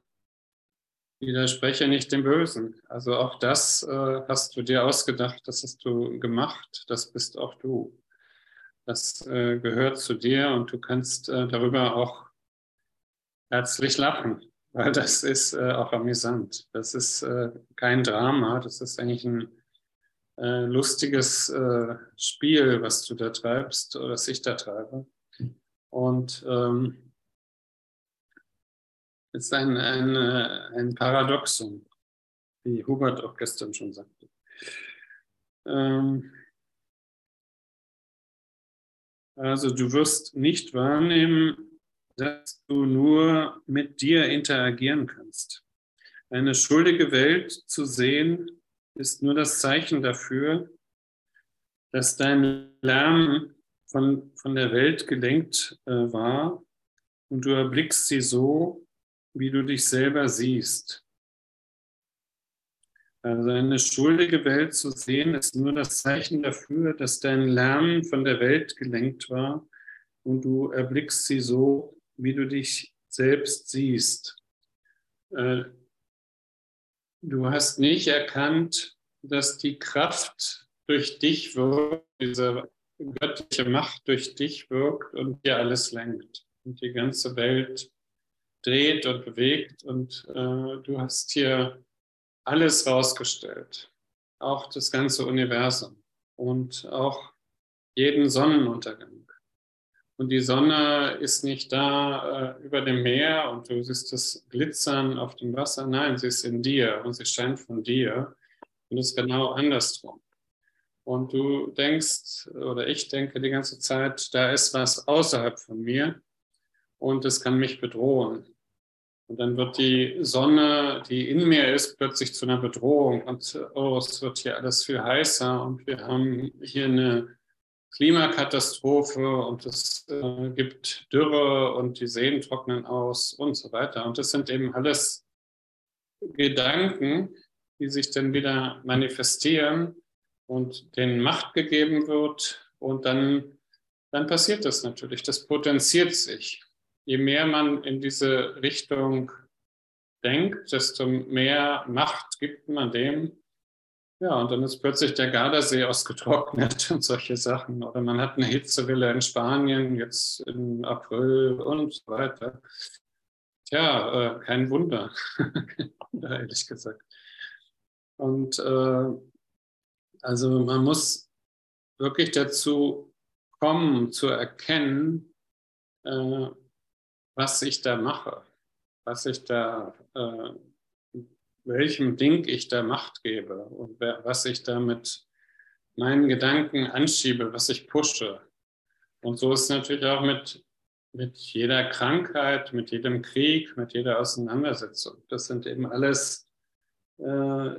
[SPEAKER 1] widerspreche nicht dem Bösen. Also auch das äh, hast du dir ausgedacht, das hast du gemacht, das bist auch du. Das äh, gehört zu dir und du kannst äh, darüber auch herzlich lachen, weil das ist äh, auch amüsant. Das ist äh, kein Drama, das ist eigentlich ein äh, lustiges Spiel, was du da treibst oder was ich da treibe. Und ähm, ist ein, ein, äh, ein Paradoxum, wie Hubert auch gestern schon sagte. Ähm, also du wirst nicht wahrnehmen, dass du nur mit dir interagieren kannst. Eine schuldige Welt zu sehen, ist nur das Zeichen dafür, dass dein Lärm von, von der Welt gelenkt äh, war und du erblickst sie so, wie du dich selber siehst. Also eine schuldige Welt zu sehen, ist nur das Zeichen dafür, dass dein Lernen von der Welt gelenkt war und du erblickst sie so, wie du dich selbst siehst. Äh, du hast nicht erkannt, dass die Kraft durch dich wirkt, diese göttliche Macht durch dich wirkt und dir alles lenkt und die ganze Welt dreht und bewegt und äh, du hast hier alles rausgestellt, auch das ganze Universum und auch jeden Sonnenuntergang und die Sonne ist nicht da äh, über dem Meer und du siehst das Glitzern auf dem Wasser. Nein, sie ist in dir und sie scheint von dir. Und es ist genau andersrum. Und du denkst, oder ich denke die ganze Zeit, da ist was außerhalb von mir und es kann mich bedrohen. Und dann wird die Sonne, die in mir ist, plötzlich zu einer Bedrohung. Und oh, es wird hier alles viel heißer und wir haben hier eine Klimakatastrophe und es äh, gibt Dürre und die Seen trocknen aus und so weiter. Und das sind eben alles Gedanken, die sich dann wieder manifestieren und denen Macht gegeben wird. Und dann, dann passiert das natürlich. Das potenziert sich. Je mehr man in diese Richtung denkt, desto mehr Macht gibt man dem, ja, und dann ist plötzlich der Gardasee ausgetrocknet und solche Sachen. Oder man hat eine Hitzewelle in Spanien jetzt im April und so weiter. Tja, äh, kein Wunder. kein Wunder, ehrlich gesagt. Und äh, also man muss wirklich dazu kommen, zu erkennen, äh, was ich da mache, was ich da äh, welchem Ding ich da Macht gebe und was ich da mit meinen Gedanken anschiebe, was ich pushe. Und so ist es natürlich auch mit, mit jeder Krankheit, mit jedem Krieg, mit jeder Auseinandersetzung. Das sind eben alles äh,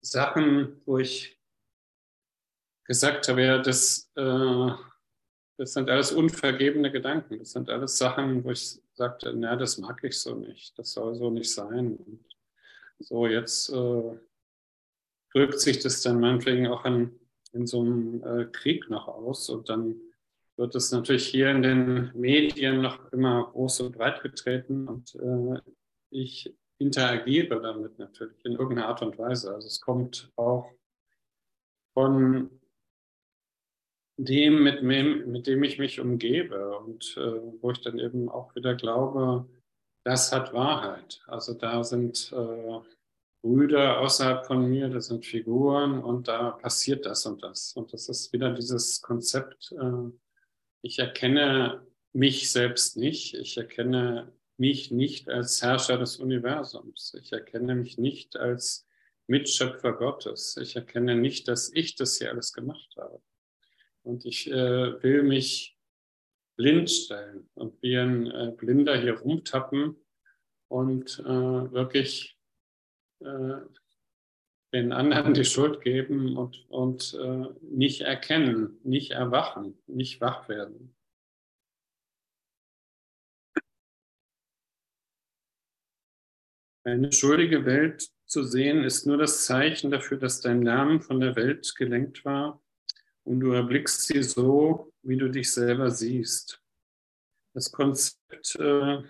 [SPEAKER 1] Sachen, wo ich gesagt habe, ja, das, äh, das sind alles unvergebene Gedanken. Das sind alles Sachen, wo ich sagte, na, das mag ich so nicht. Das soll so nicht sein. Und so, jetzt äh, drückt sich das dann meinetwegen auch in, in so einem äh, Krieg noch aus und dann wird es natürlich hier in den Medien noch immer groß und breit getreten und äh, ich interagiere damit natürlich in irgendeiner Art und Weise. Also es kommt auch von dem, mit dem, mit dem ich mich umgebe und äh, wo ich dann eben auch wieder glaube, das hat Wahrheit. Also da sind äh, Brüder außerhalb von mir, das sind Figuren und da passiert das und das. Und das ist wieder dieses Konzept, äh, ich erkenne mich selbst nicht, ich erkenne mich nicht als Herrscher des Universums, ich erkenne mich nicht als Mitschöpfer Gottes, ich erkenne nicht, dass ich das hier alles gemacht habe. Und ich äh, will mich blind stellen und wie ein äh, Blinder hier rumtappen und äh, wirklich äh, den anderen die Schuld geben und, und äh, nicht erkennen, nicht erwachen, nicht wach werden. Eine schuldige Welt zu sehen, ist nur das Zeichen dafür, dass dein Namen von der Welt gelenkt war und du erblickst sie so, wie du dich selber siehst. Das Konzept, äh,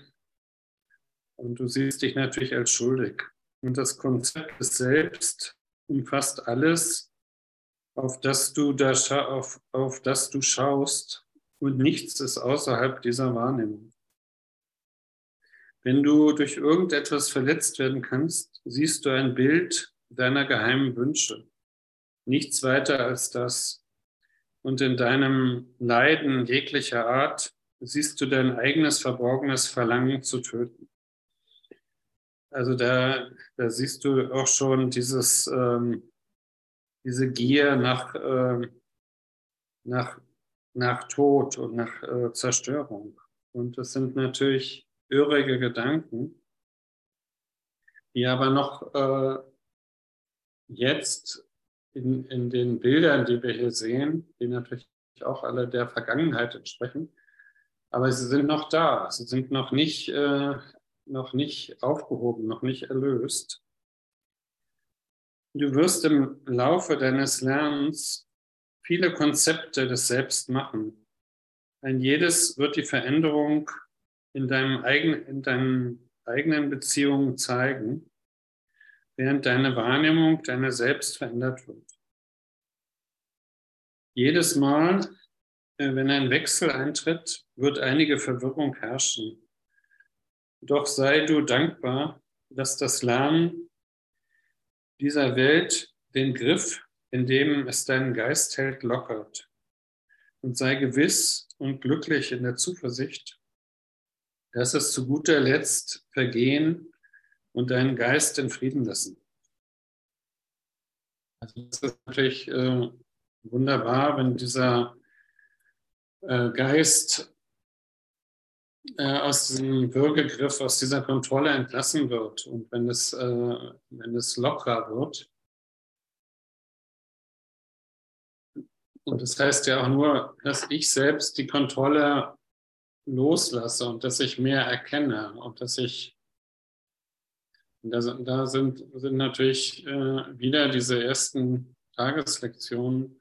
[SPEAKER 1] und du siehst dich natürlich als schuldig. Und das Konzept Selbst umfasst alles, auf das du, da auf, auf das du schaust, und nichts ist außerhalb dieser Wahrnehmung. Wenn du durch irgendetwas verletzt werden kannst, siehst du ein Bild deiner geheimen Wünsche. Nichts weiter als das und in deinem Leiden jeglicher Art siehst du dein eigenes verborgenes Verlangen zu töten. Also da, da siehst du auch schon dieses, ähm, diese Gier nach, äh, nach, nach Tod und nach äh, Zerstörung. Und das sind natürlich irrige Gedanken, die aber noch äh, jetzt in, in den Bildern, die wir hier sehen, die natürlich auch alle der Vergangenheit entsprechen, aber sie sind noch da, sie sind noch nicht, äh, noch nicht aufgehoben, noch nicht erlöst. Du wirst im Laufe deines Lernens viele Konzepte des Selbst machen. Ein jedes wird die Veränderung in, deinem eigenen, in deinen eigenen Beziehungen zeigen während deine Wahrnehmung deiner selbst verändert wird. Jedes Mal, äh, wenn ein Wechsel eintritt, wird einige Verwirrung herrschen. Doch sei du dankbar, dass das Lernen dieser Welt den Griff, in dem es deinen Geist hält, lockert. und sei gewiss und glücklich in der Zuversicht, dass es zu guter Letzt vergehen und deinen Geist in Frieden lassen. Also das ist natürlich äh, wunderbar, wenn dieser äh, Geist äh, aus diesem Würgegriff, aus dieser Kontrolle entlassen wird und wenn es, äh, wenn es lockerer wird. Und das heißt ja auch nur, dass ich selbst die Kontrolle loslasse und dass ich mehr erkenne und dass ich, da, da sind, sind natürlich äh, wieder diese ersten Tageslektionen.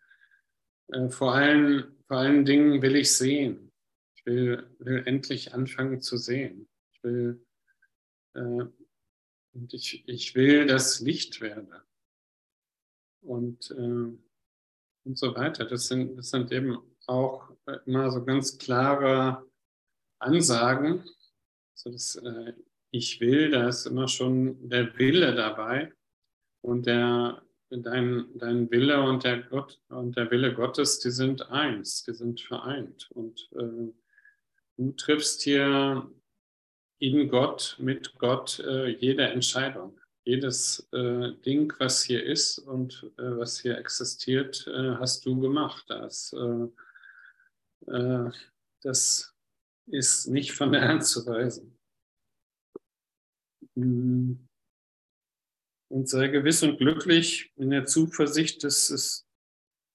[SPEAKER 1] Äh, vor, allen, vor allen Dingen will ich sehen. Ich will, will endlich anfangen zu sehen. Ich will, äh, und ich, ich will das Licht werde. Und, äh, und so weiter. Das sind, das sind eben auch immer so ganz klare Ansagen. Also das äh, Ich will, da ist immer schon der Wille dabei. Und der, dein, dein Wille und der Gott und der Wille Gottes, die sind eins, die sind vereint. Und äh, Du triffst hier in Gott, mit Gott äh, jede Entscheidung. Jedes äh, Ding, was hier ist und äh, was hier existiert, äh, hast du gemacht. Das, äh, äh, das ist nicht von der Hand zu weisen. Mm. Und sei gewiss und glücklich in der Zuversicht, dass es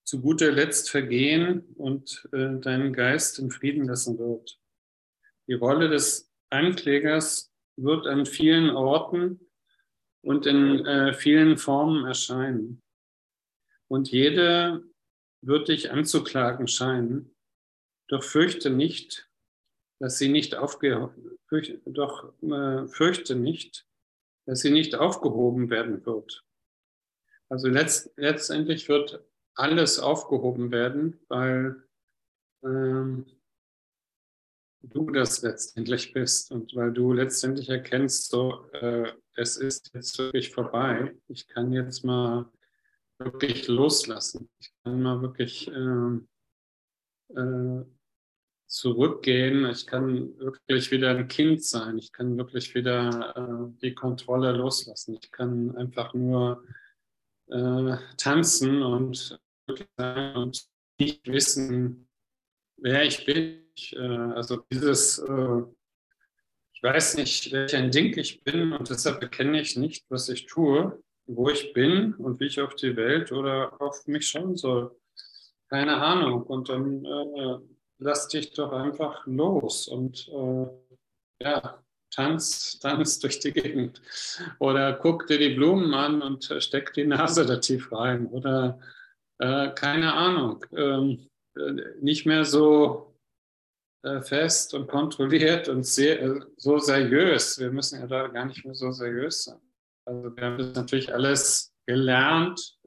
[SPEAKER 1] zu guter Letzt vergehen und deinen Geist in Frieden lassen wird. Die Rolle des Anklägers wird an vielen Orten und in äh, vielen Formen erscheinen. Und jede wird dich anzuklagen scheinen. Doch fürchte nicht, dass sie nicht aufgehoben, fürchte, doch äh, fürchte nicht, dass sie nicht aufgehoben werden wird. Also letzt, letztendlich wird alles aufgehoben werden, weil ähm, du das letztendlich bist und weil du letztendlich erkennst, so, äh, es ist jetzt wirklich vorbei. Ich kann jetzt mal wirklich loslassen. Ich kann mal wirklich äh, äh, zurückgehen. Ich kann wirklich wieder ein Kind sein. Ich kann wirklich wieder äh, die Kontrolle loslassen. Ich kann einfach nur äh, tanzen und, und nicht wissen, wer ich bin ich, äh, also dieses, äh, ich weiß nicht, welch ein Ding ich bin und deshalb erkenne ich nicht, was ich tue, wo ich bin und wie ich auf die Welt oder auf mich schauen soll. Keine Ahnung. Und dann äh, lass dich doch einfach los und äh, ja, tanz, tanz durch die Gegend. Oder guck dir die Blumen an und steck die Nase da tief rein. Oder äh, keine Ahnung. Ähm, äh, nicht mehr so äh, fest und kontrolliert und sehr, äh, so seriös. Wir müssen ja da gar nicht mehr so seriös sein. Also wir haben das natürlich alles gelernt.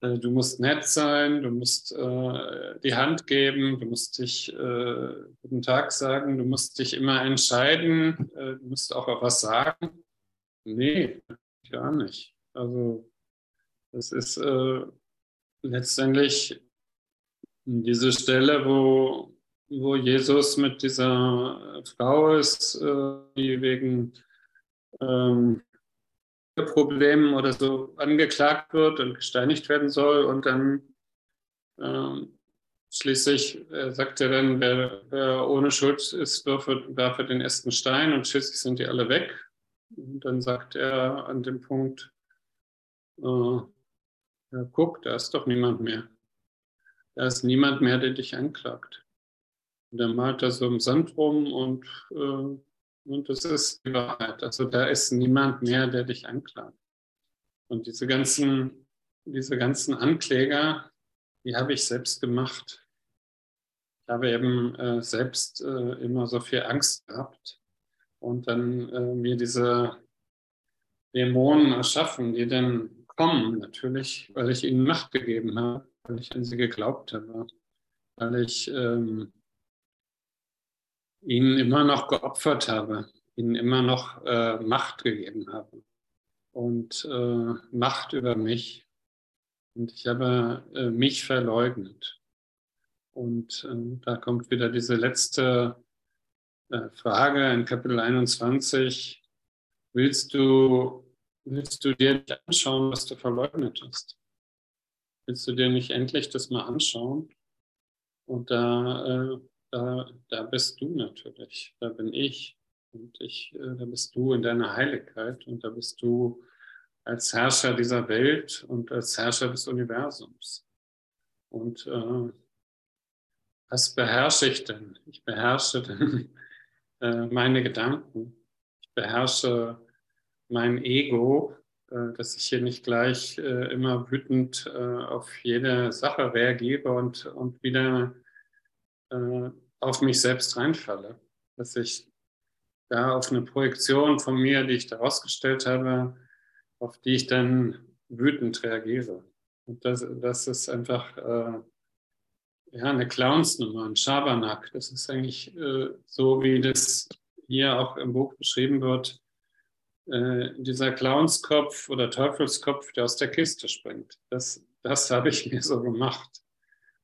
[SPEAKER 1] Äh, du musst nett sein, du musst die Hand geben, du musst dich guten Tag sagen, du musst dich immer entscheiden, du musst auch was sagen. Nee, gar nicht. Also das ist letztendlich diese Stelle, wo wo Jesus mit dieser Frau ist, äh, die wegen ähm, Problemen oder so angeklagt wird und gesteinigt werden soll. Und dann ähm, schließlich äh, sagt er dann, wer, wer, ohne Schuld ist, werfe, werfe den ersten Stein und schließlich sind die alle weg. Und dann sagt er an dem Punkt, äh, ja, guck, da ist doch niemand mehr. Da ist niemand mehr, der dich anklagt. Und er malt da so im Sand rum und, äh, und das ist die Wahrheit. Also da ist niemand mehr, der dich anklagt. Und diese ganzen, diese ganzen Ankläger, die habe ich selbst gemacht. Ich habe eben äh, selbst äh, immer so viel Angst gehabt und dann äh, mir diese Dämonen erschaffen, die dann kommen, natürlich, weil ich ihnen Macht gegeben habe, weil ich an sie geglaubt habe, weil ich ähm, ihnen immer noch geopfert habe, ihnen immer noch äh, Macht gegeben habe und äh, Macht über mich. Und ich habe äh, mich verleugnet. Und äh, da kommt wieder diese letzte äh, Frage in Kapitel 21. Willst du, willst du dir nicht anschauen, was du verleugnet hast? Willst du dir nicht endlich das mal anschauen? Und da, äh, da, da bist du natürlich, da bin ich. Und ich, äh, da bist du in deiner Heiligkeit und da bist du als Herrscher dieser Welt und als Herrscher des Universums. Und äh, was beherrsche ich denn? Ich beherrsche denn, äh, meine Gedanken. Ich beherrsche mein Ego, äh, dass ich hier nicht gleich äh, immer wütend äh, auf jede Sache reagiere und, und wieder äh, auf mich selbst reinfalle. Dass ich da auf eine Projektion von mir, die ich da ausgestellt habe, auf die ich dann wütend reagiere. Und das, das ist einfach äh, ja, eine Clownsnummer, ein Schabernack. Das ist eigentlich äh, so, wie das hier auch im Buch beschrieben wird. Äh, dieser Clownskopf oder Teufelskopf, der aus der Kiste springt. Das, das habe ich mir so gemacht,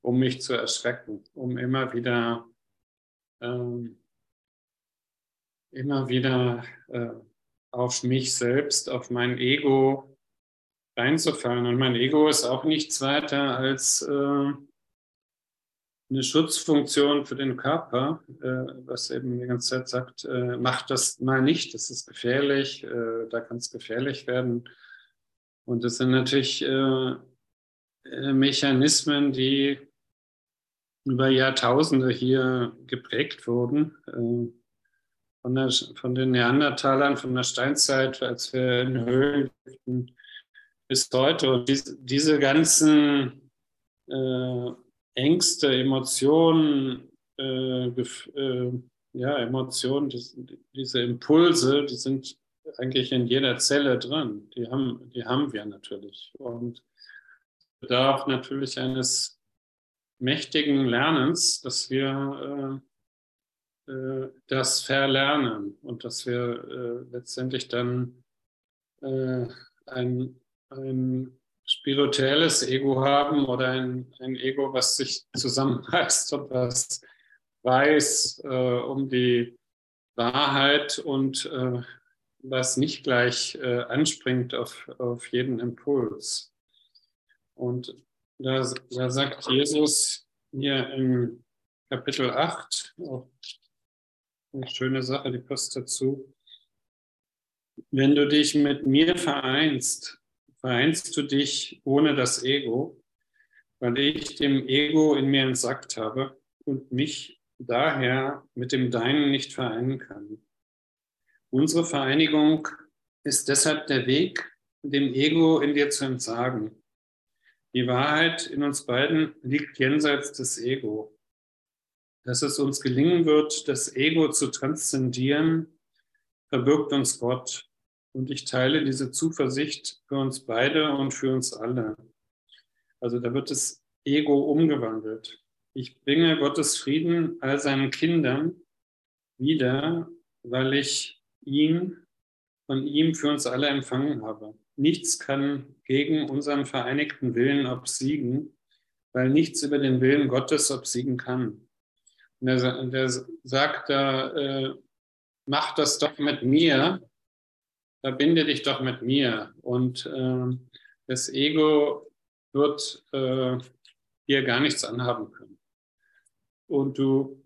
[SPEAKER 1] um mich zu erschrecken, um immer wieder ähm, immer wieder äh, auf mich selbst, auf mein Ego reinzufallen. Und mein Ego ist auch nichts weiter als äh, eine Schutzfunktion für den Körper, äh, was eben die ganze Zeit sagt, äh, mach das mal nicht, das ist gefährlich, äh, da kann es gefährlich werden. Und das sind natürlich äh, äh, Mechanismen, die über Jahrtausende hier geprägt wurden äh, von, der, von den Neandertalern, von der Steinzeit, als wir in Höhlen lebten, bis heute. Und diese, diese ganzen äh, Ängste, Emotionen, äh, äh, ja, Emotionen, die, diese Impulse, die sind eigentlich in jeder Zelle drin. Die haben, die haben wir natürlich. Und bedarf natürlich eines mächtigen Lernens, dass wir äh, äh, das verlernen und dass wir äh, letztendlich dann äh, ein, ein spirituelles Ego haben oder ein, ein Ego, was sich zusammenreißt und was weiß äh, um die Wahrheit und äh, was nicht gleich äh, anspringt auf, auf jeden Impuls. Und da, da sagt Jesus hier im Kapitel 8, auch eine schöne Sache, die passt dazu. Wenn du dich mit mir vereinst, vereinst du dich ohne das Ego, weil ich dem Ego in mir entsagt habe und mich daher mit dem Deinen nicht vereinen kann. Unsere Vereinigung ist deshalb der Weg, dem Ego in dir zu entsagen. Die Wahrheit in uns beiden liegt jenseits des Ego dass es uns gelingen wird, das Ego zu transzendieren, verbirgt uns Gott. Und ich teile diese Zuversicht für uns beide und für uns alle. Also da wird das Ego umgewandelt. Ich bringe Gottes Frieden all seinen Kindern wieder, weil ich ihn von ihm für uns alle empfangen habe. Nichts kann gegen unseren vereinigten Willen obsiegen, weil nichts über den Willen Gottes obsiegen kann. Und der, der sagt da, äh, mach das doch mit mir, verbinde dich doch mit mir. Und äh, das Ego wird äh, dir gar nichts anhaben können. Und du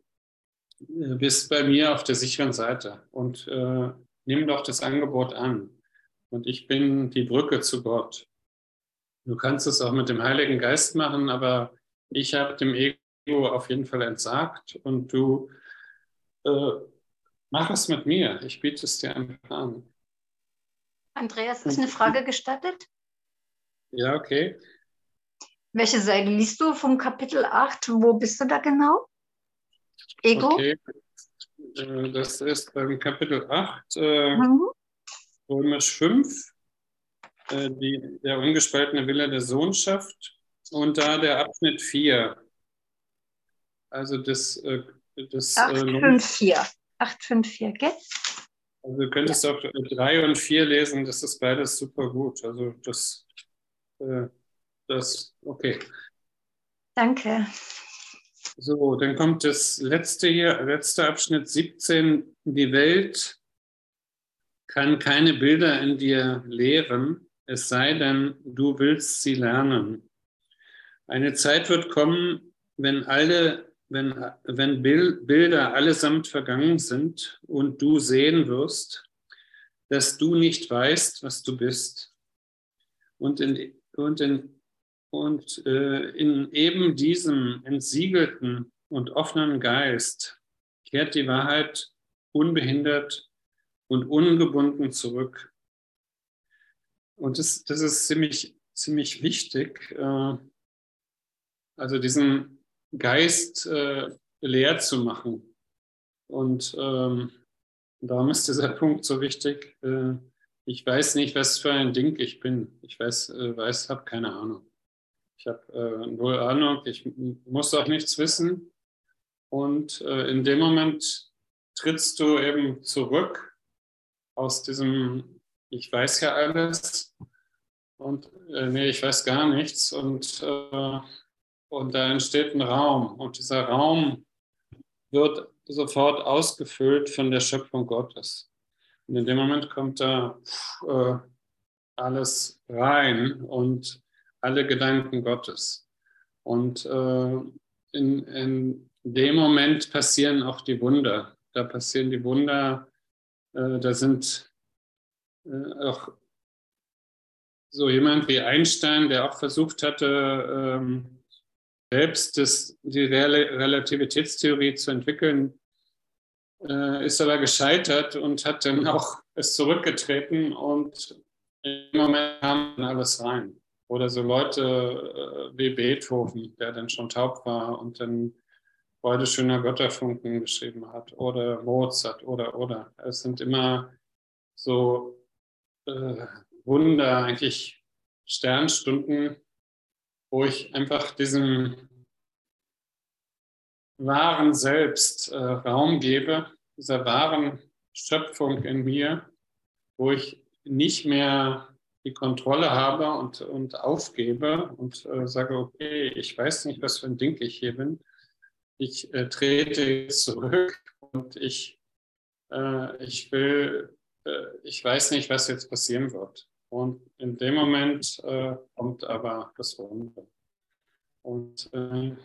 [SPEAKER 1] äh, bist bei mir auf der sicheren Seite und äh, nimm doch das Angebot an. Und ich bin die Brücke zu Gott. Du kannst es auch mit dem Heiligen Geist machen, aber ich habe dem Ego auf jeden Fall entsagt und du äh, mach es mit mir. Ich biete es dir einfach an.
[SPEAKER 2] Andreas, ist eine Frage gestattet?
[SPEAKER 1] Ja, okay.
[SPEAKER 2] Welche Seite liest du vom Kapitel 8? Wo bist du da genau? Ego? Okay.
[SPEAKER 1] Äh, das ist beim Kapitel 8, äh, mhm. Römisch 5, äh, die, der ungespaltene Wille der Sohnschaft und da der Abschnitt 4. Also das, äh, das
[SPEAKER 2] 854. 854, gell?
[SPEAKER 1] Also du könntest ja. auch 3 und 4 lesen, das ist beides super gut. Also das, äh, das, okay.
[SPEAKER 2] Danke.
[SPEAKER 1] So, dann kommt das letzte hier, letzter Abschnitt 17. Die Welt kann keine Bilder in dir lehren, es sei denn, du willst sie lernen. Eine Zeit wird kommen, wenn alle, wenn, wenn Bilder allesamt vergangen sind und du sehen wirst, dass du nicht weißt, was du bist. Und in, und in, und, äh, in eben diesem entsiegelten und offenen Geist kehrt die Wahrheit unbehindert und ungebunden zurück. Und das, das ist ziemlich, ziemlich wichtig, äh, also diesen Geist äh, leer zu machen. Und ähm, darum ist dieser Punkt so wichtig. Äh, ich weiß nicht, was für ein Ding ich bin. Ich weiß, weiß habe keine Ahnung. Ich habe null Ahnung. Ich muss auch nichts wissen. Und äh, in dem Moment trittst du eben zurück aus diesem, ich weiß ja alles und äh, nee, ich weiß gar nichts und, äh, und da entsteht ein Raum und dieser Raum wird sofort ausgefüllt von der Schöpfung Gottes. Und in dem Moment kommt da äh, alles rein und alle Gedanken Gottes. Und äh, in, in dem Moment passieren auch die Wunder. Da passieren die Wunder, da sind äh, auch so jemand wie Einstein, der auch versucht hatte, ähm, selbst das, die Relativitätstheorie zu entwickeln, äh, ist aber gescheitert und hat dann auch es zurückgetreten und im Moment kam alles rein. Oder so Leute wie Beethoven, der dann schon taub war und dann Freude schöner Götterfunken geschrieben hat oder Mozart oder oder. Es sind immer so äh, Wunder, eigentlich Sternstunden, wo ich einfach diesem wahren Selbst äh, Raum gebe, dieser wahren Schöpfung in mir, wo ich nicht mehr die Kontrolle habe und, und aufgebe und äh, sage, okay, ich weiß nicht, was für ein Ding ich hier bin, ich äh, trete zurück und ich, äh, ich will, äh, ich weiß nicht, was jetzt passieren wird. Und in dem Moment äh, kommt aber das Wunder. Und äh,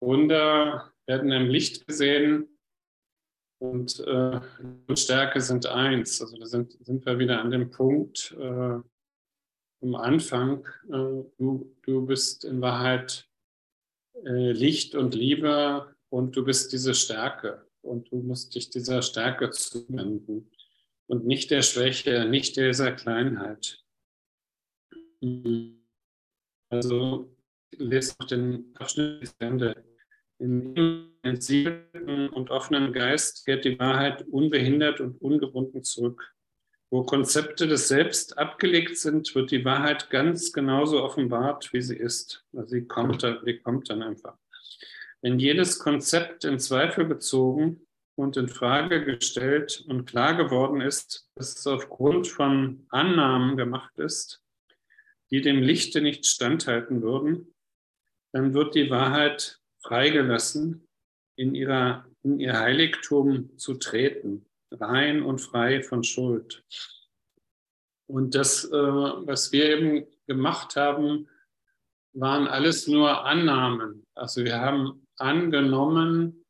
[SPEAKER 1] Wunder werden im Licht gesehen und äh, Stärke sind eins. Also da sind, sind wir wieder an dem Punkt am Anfang. du, du bist in Wahrheit Licht und Liebe und du bist diese Stärke und du musst dich dieser Stärke zuwenden und nicht der Schwäche, nicht dieser Kleinheit. Also lest noch den Abschnitt bis Ende. In dem entsiegelten und offenen Geist kehrt die Wahrheit unbehindert und ungebunden zurück. Wo Konzepte des Selbst abgelegt sind, wird die Wahrheit ganz genauso offenbart, wie sie ist. Also sie kommt, die kommt dann einfach. Wenn jedes Konzept in Zweifel gezogen und in Frage gestellt und klar geworden ist, dass es aufgrund von Annahmen gemacht ist, die dem Lichte nicht standhalten würden, dann wird die Wahrheit freigelassen, in, ihrer, in ihr Heiligtum zu treten, rein und frei von Schuld. Und das, äh, was wir eben gemacht haben, waren alles nur Annahmen. Also wir haben angenommen,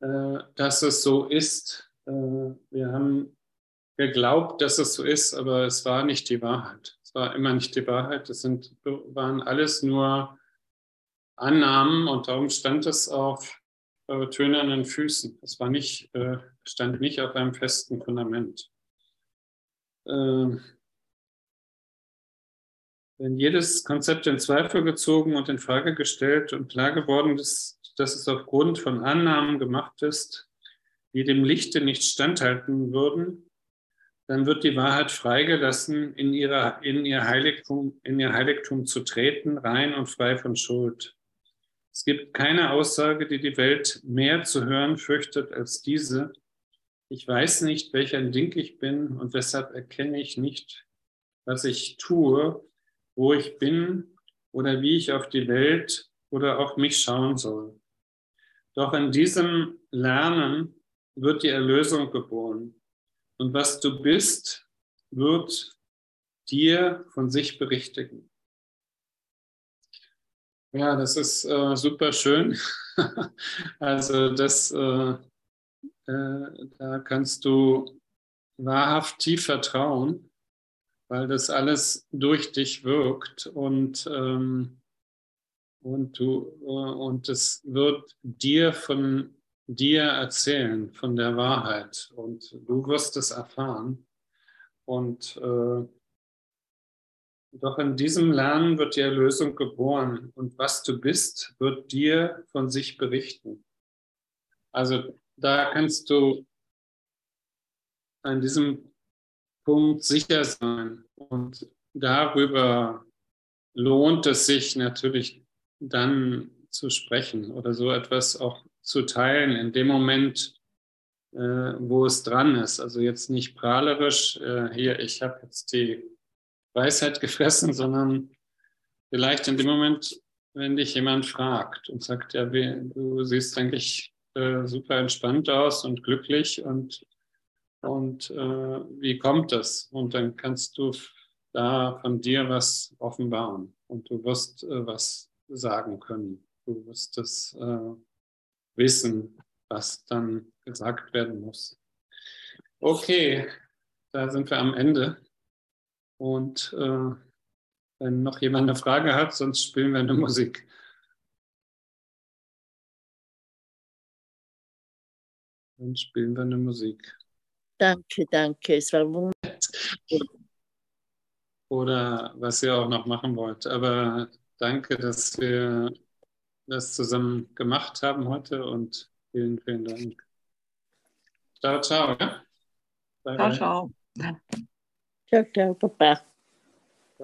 [SPEAKER 1] äh, dass es so ist. Äh, wir haben geglaubt, dass es so ist, aber es war nicht die Wahrheit. Es war immer nicht die Wahrheit. Es sind, waren alles nur Annahmen und darum stand es auf äh, tönernen Füßen. Es war nicht, äh, stand nicht auf einem festen Fundament. Äh, wenn jedes Konzept in Zweifel gezogen und in Frage gestellt und klar geworden ist, dass es aufgrund von Annahmen gemacht ist, die dem Lichte nicht standhalten würden, dann wird die Wahrheit freigelassen, in, ihrer, in, ihr Heiligtum, in ihr Heiligtum zu treten, rein und frei von Schuld. Es gibt keine Aussage, die die Welt mehr zu hören fürchtet als diese. Ich weiß nicht, welcher Ding ich bin und weshalb erkenne ich nicht, was ich tue, wo ich bin oder wie ich auf die Welt oder auf mich schauen soll. Doch in diesem Lernen wird die Erlösung geboren. Und was du bist, wird dir von sich berichtigen. Ja, das ist äh, super schön. also das, äh, äh, da kannst du wahrhaft tief vertrauen, weil das alles durch dich wirkt und, ähm, und, du, äh, und es wird dir von dir erzählen, von der Wahrheit und du wirst es erfahren. Und äh, doch in diesem Lernen wird die Erlösung geboren und was du bist, wird dir von sich berichten. Also da kannst du an diesem Punkt sicher sein und darüber lohnt es sich natürlich dann zu sprechen oder so etwas auch zu teilen in dem Moment, äh, wo es dran ist. Also jetzt nicht prahlerisch, äh, hier, ich habe jetzt die Weisheit gefressen, sondern vielleicht in dem Moment, wenn dich jemand fragt und sagt, ja, du siehst eigentlich äh, super entspannt aus und glücklich und, und äh, wie kommt das? Und dann kannst du da von dir was offenbaren und du wirst äh, was sagen können. Du wirst es äh, wissen, was dann gesagt werden muss. Okay, da sind wir am Ende. Und äh, wenn noch jemand eine Frage hat, sonst spielen wir eine Musik. Dann spielen wir eine Musik.
[SPEAKER 3] Danke, danke. Es war wunderbar.
[SPEAKER 1] Oder was ihr auch noch machen wollt. Aber danke, dass wir das zusammen gemacht haben heute und vielen, vielen Dank. Ciao, ciao. Ja?
[SPEAKER 2] Bye, ciao, ciao.
[SPEAKER 3] Tchau, tchau, papai.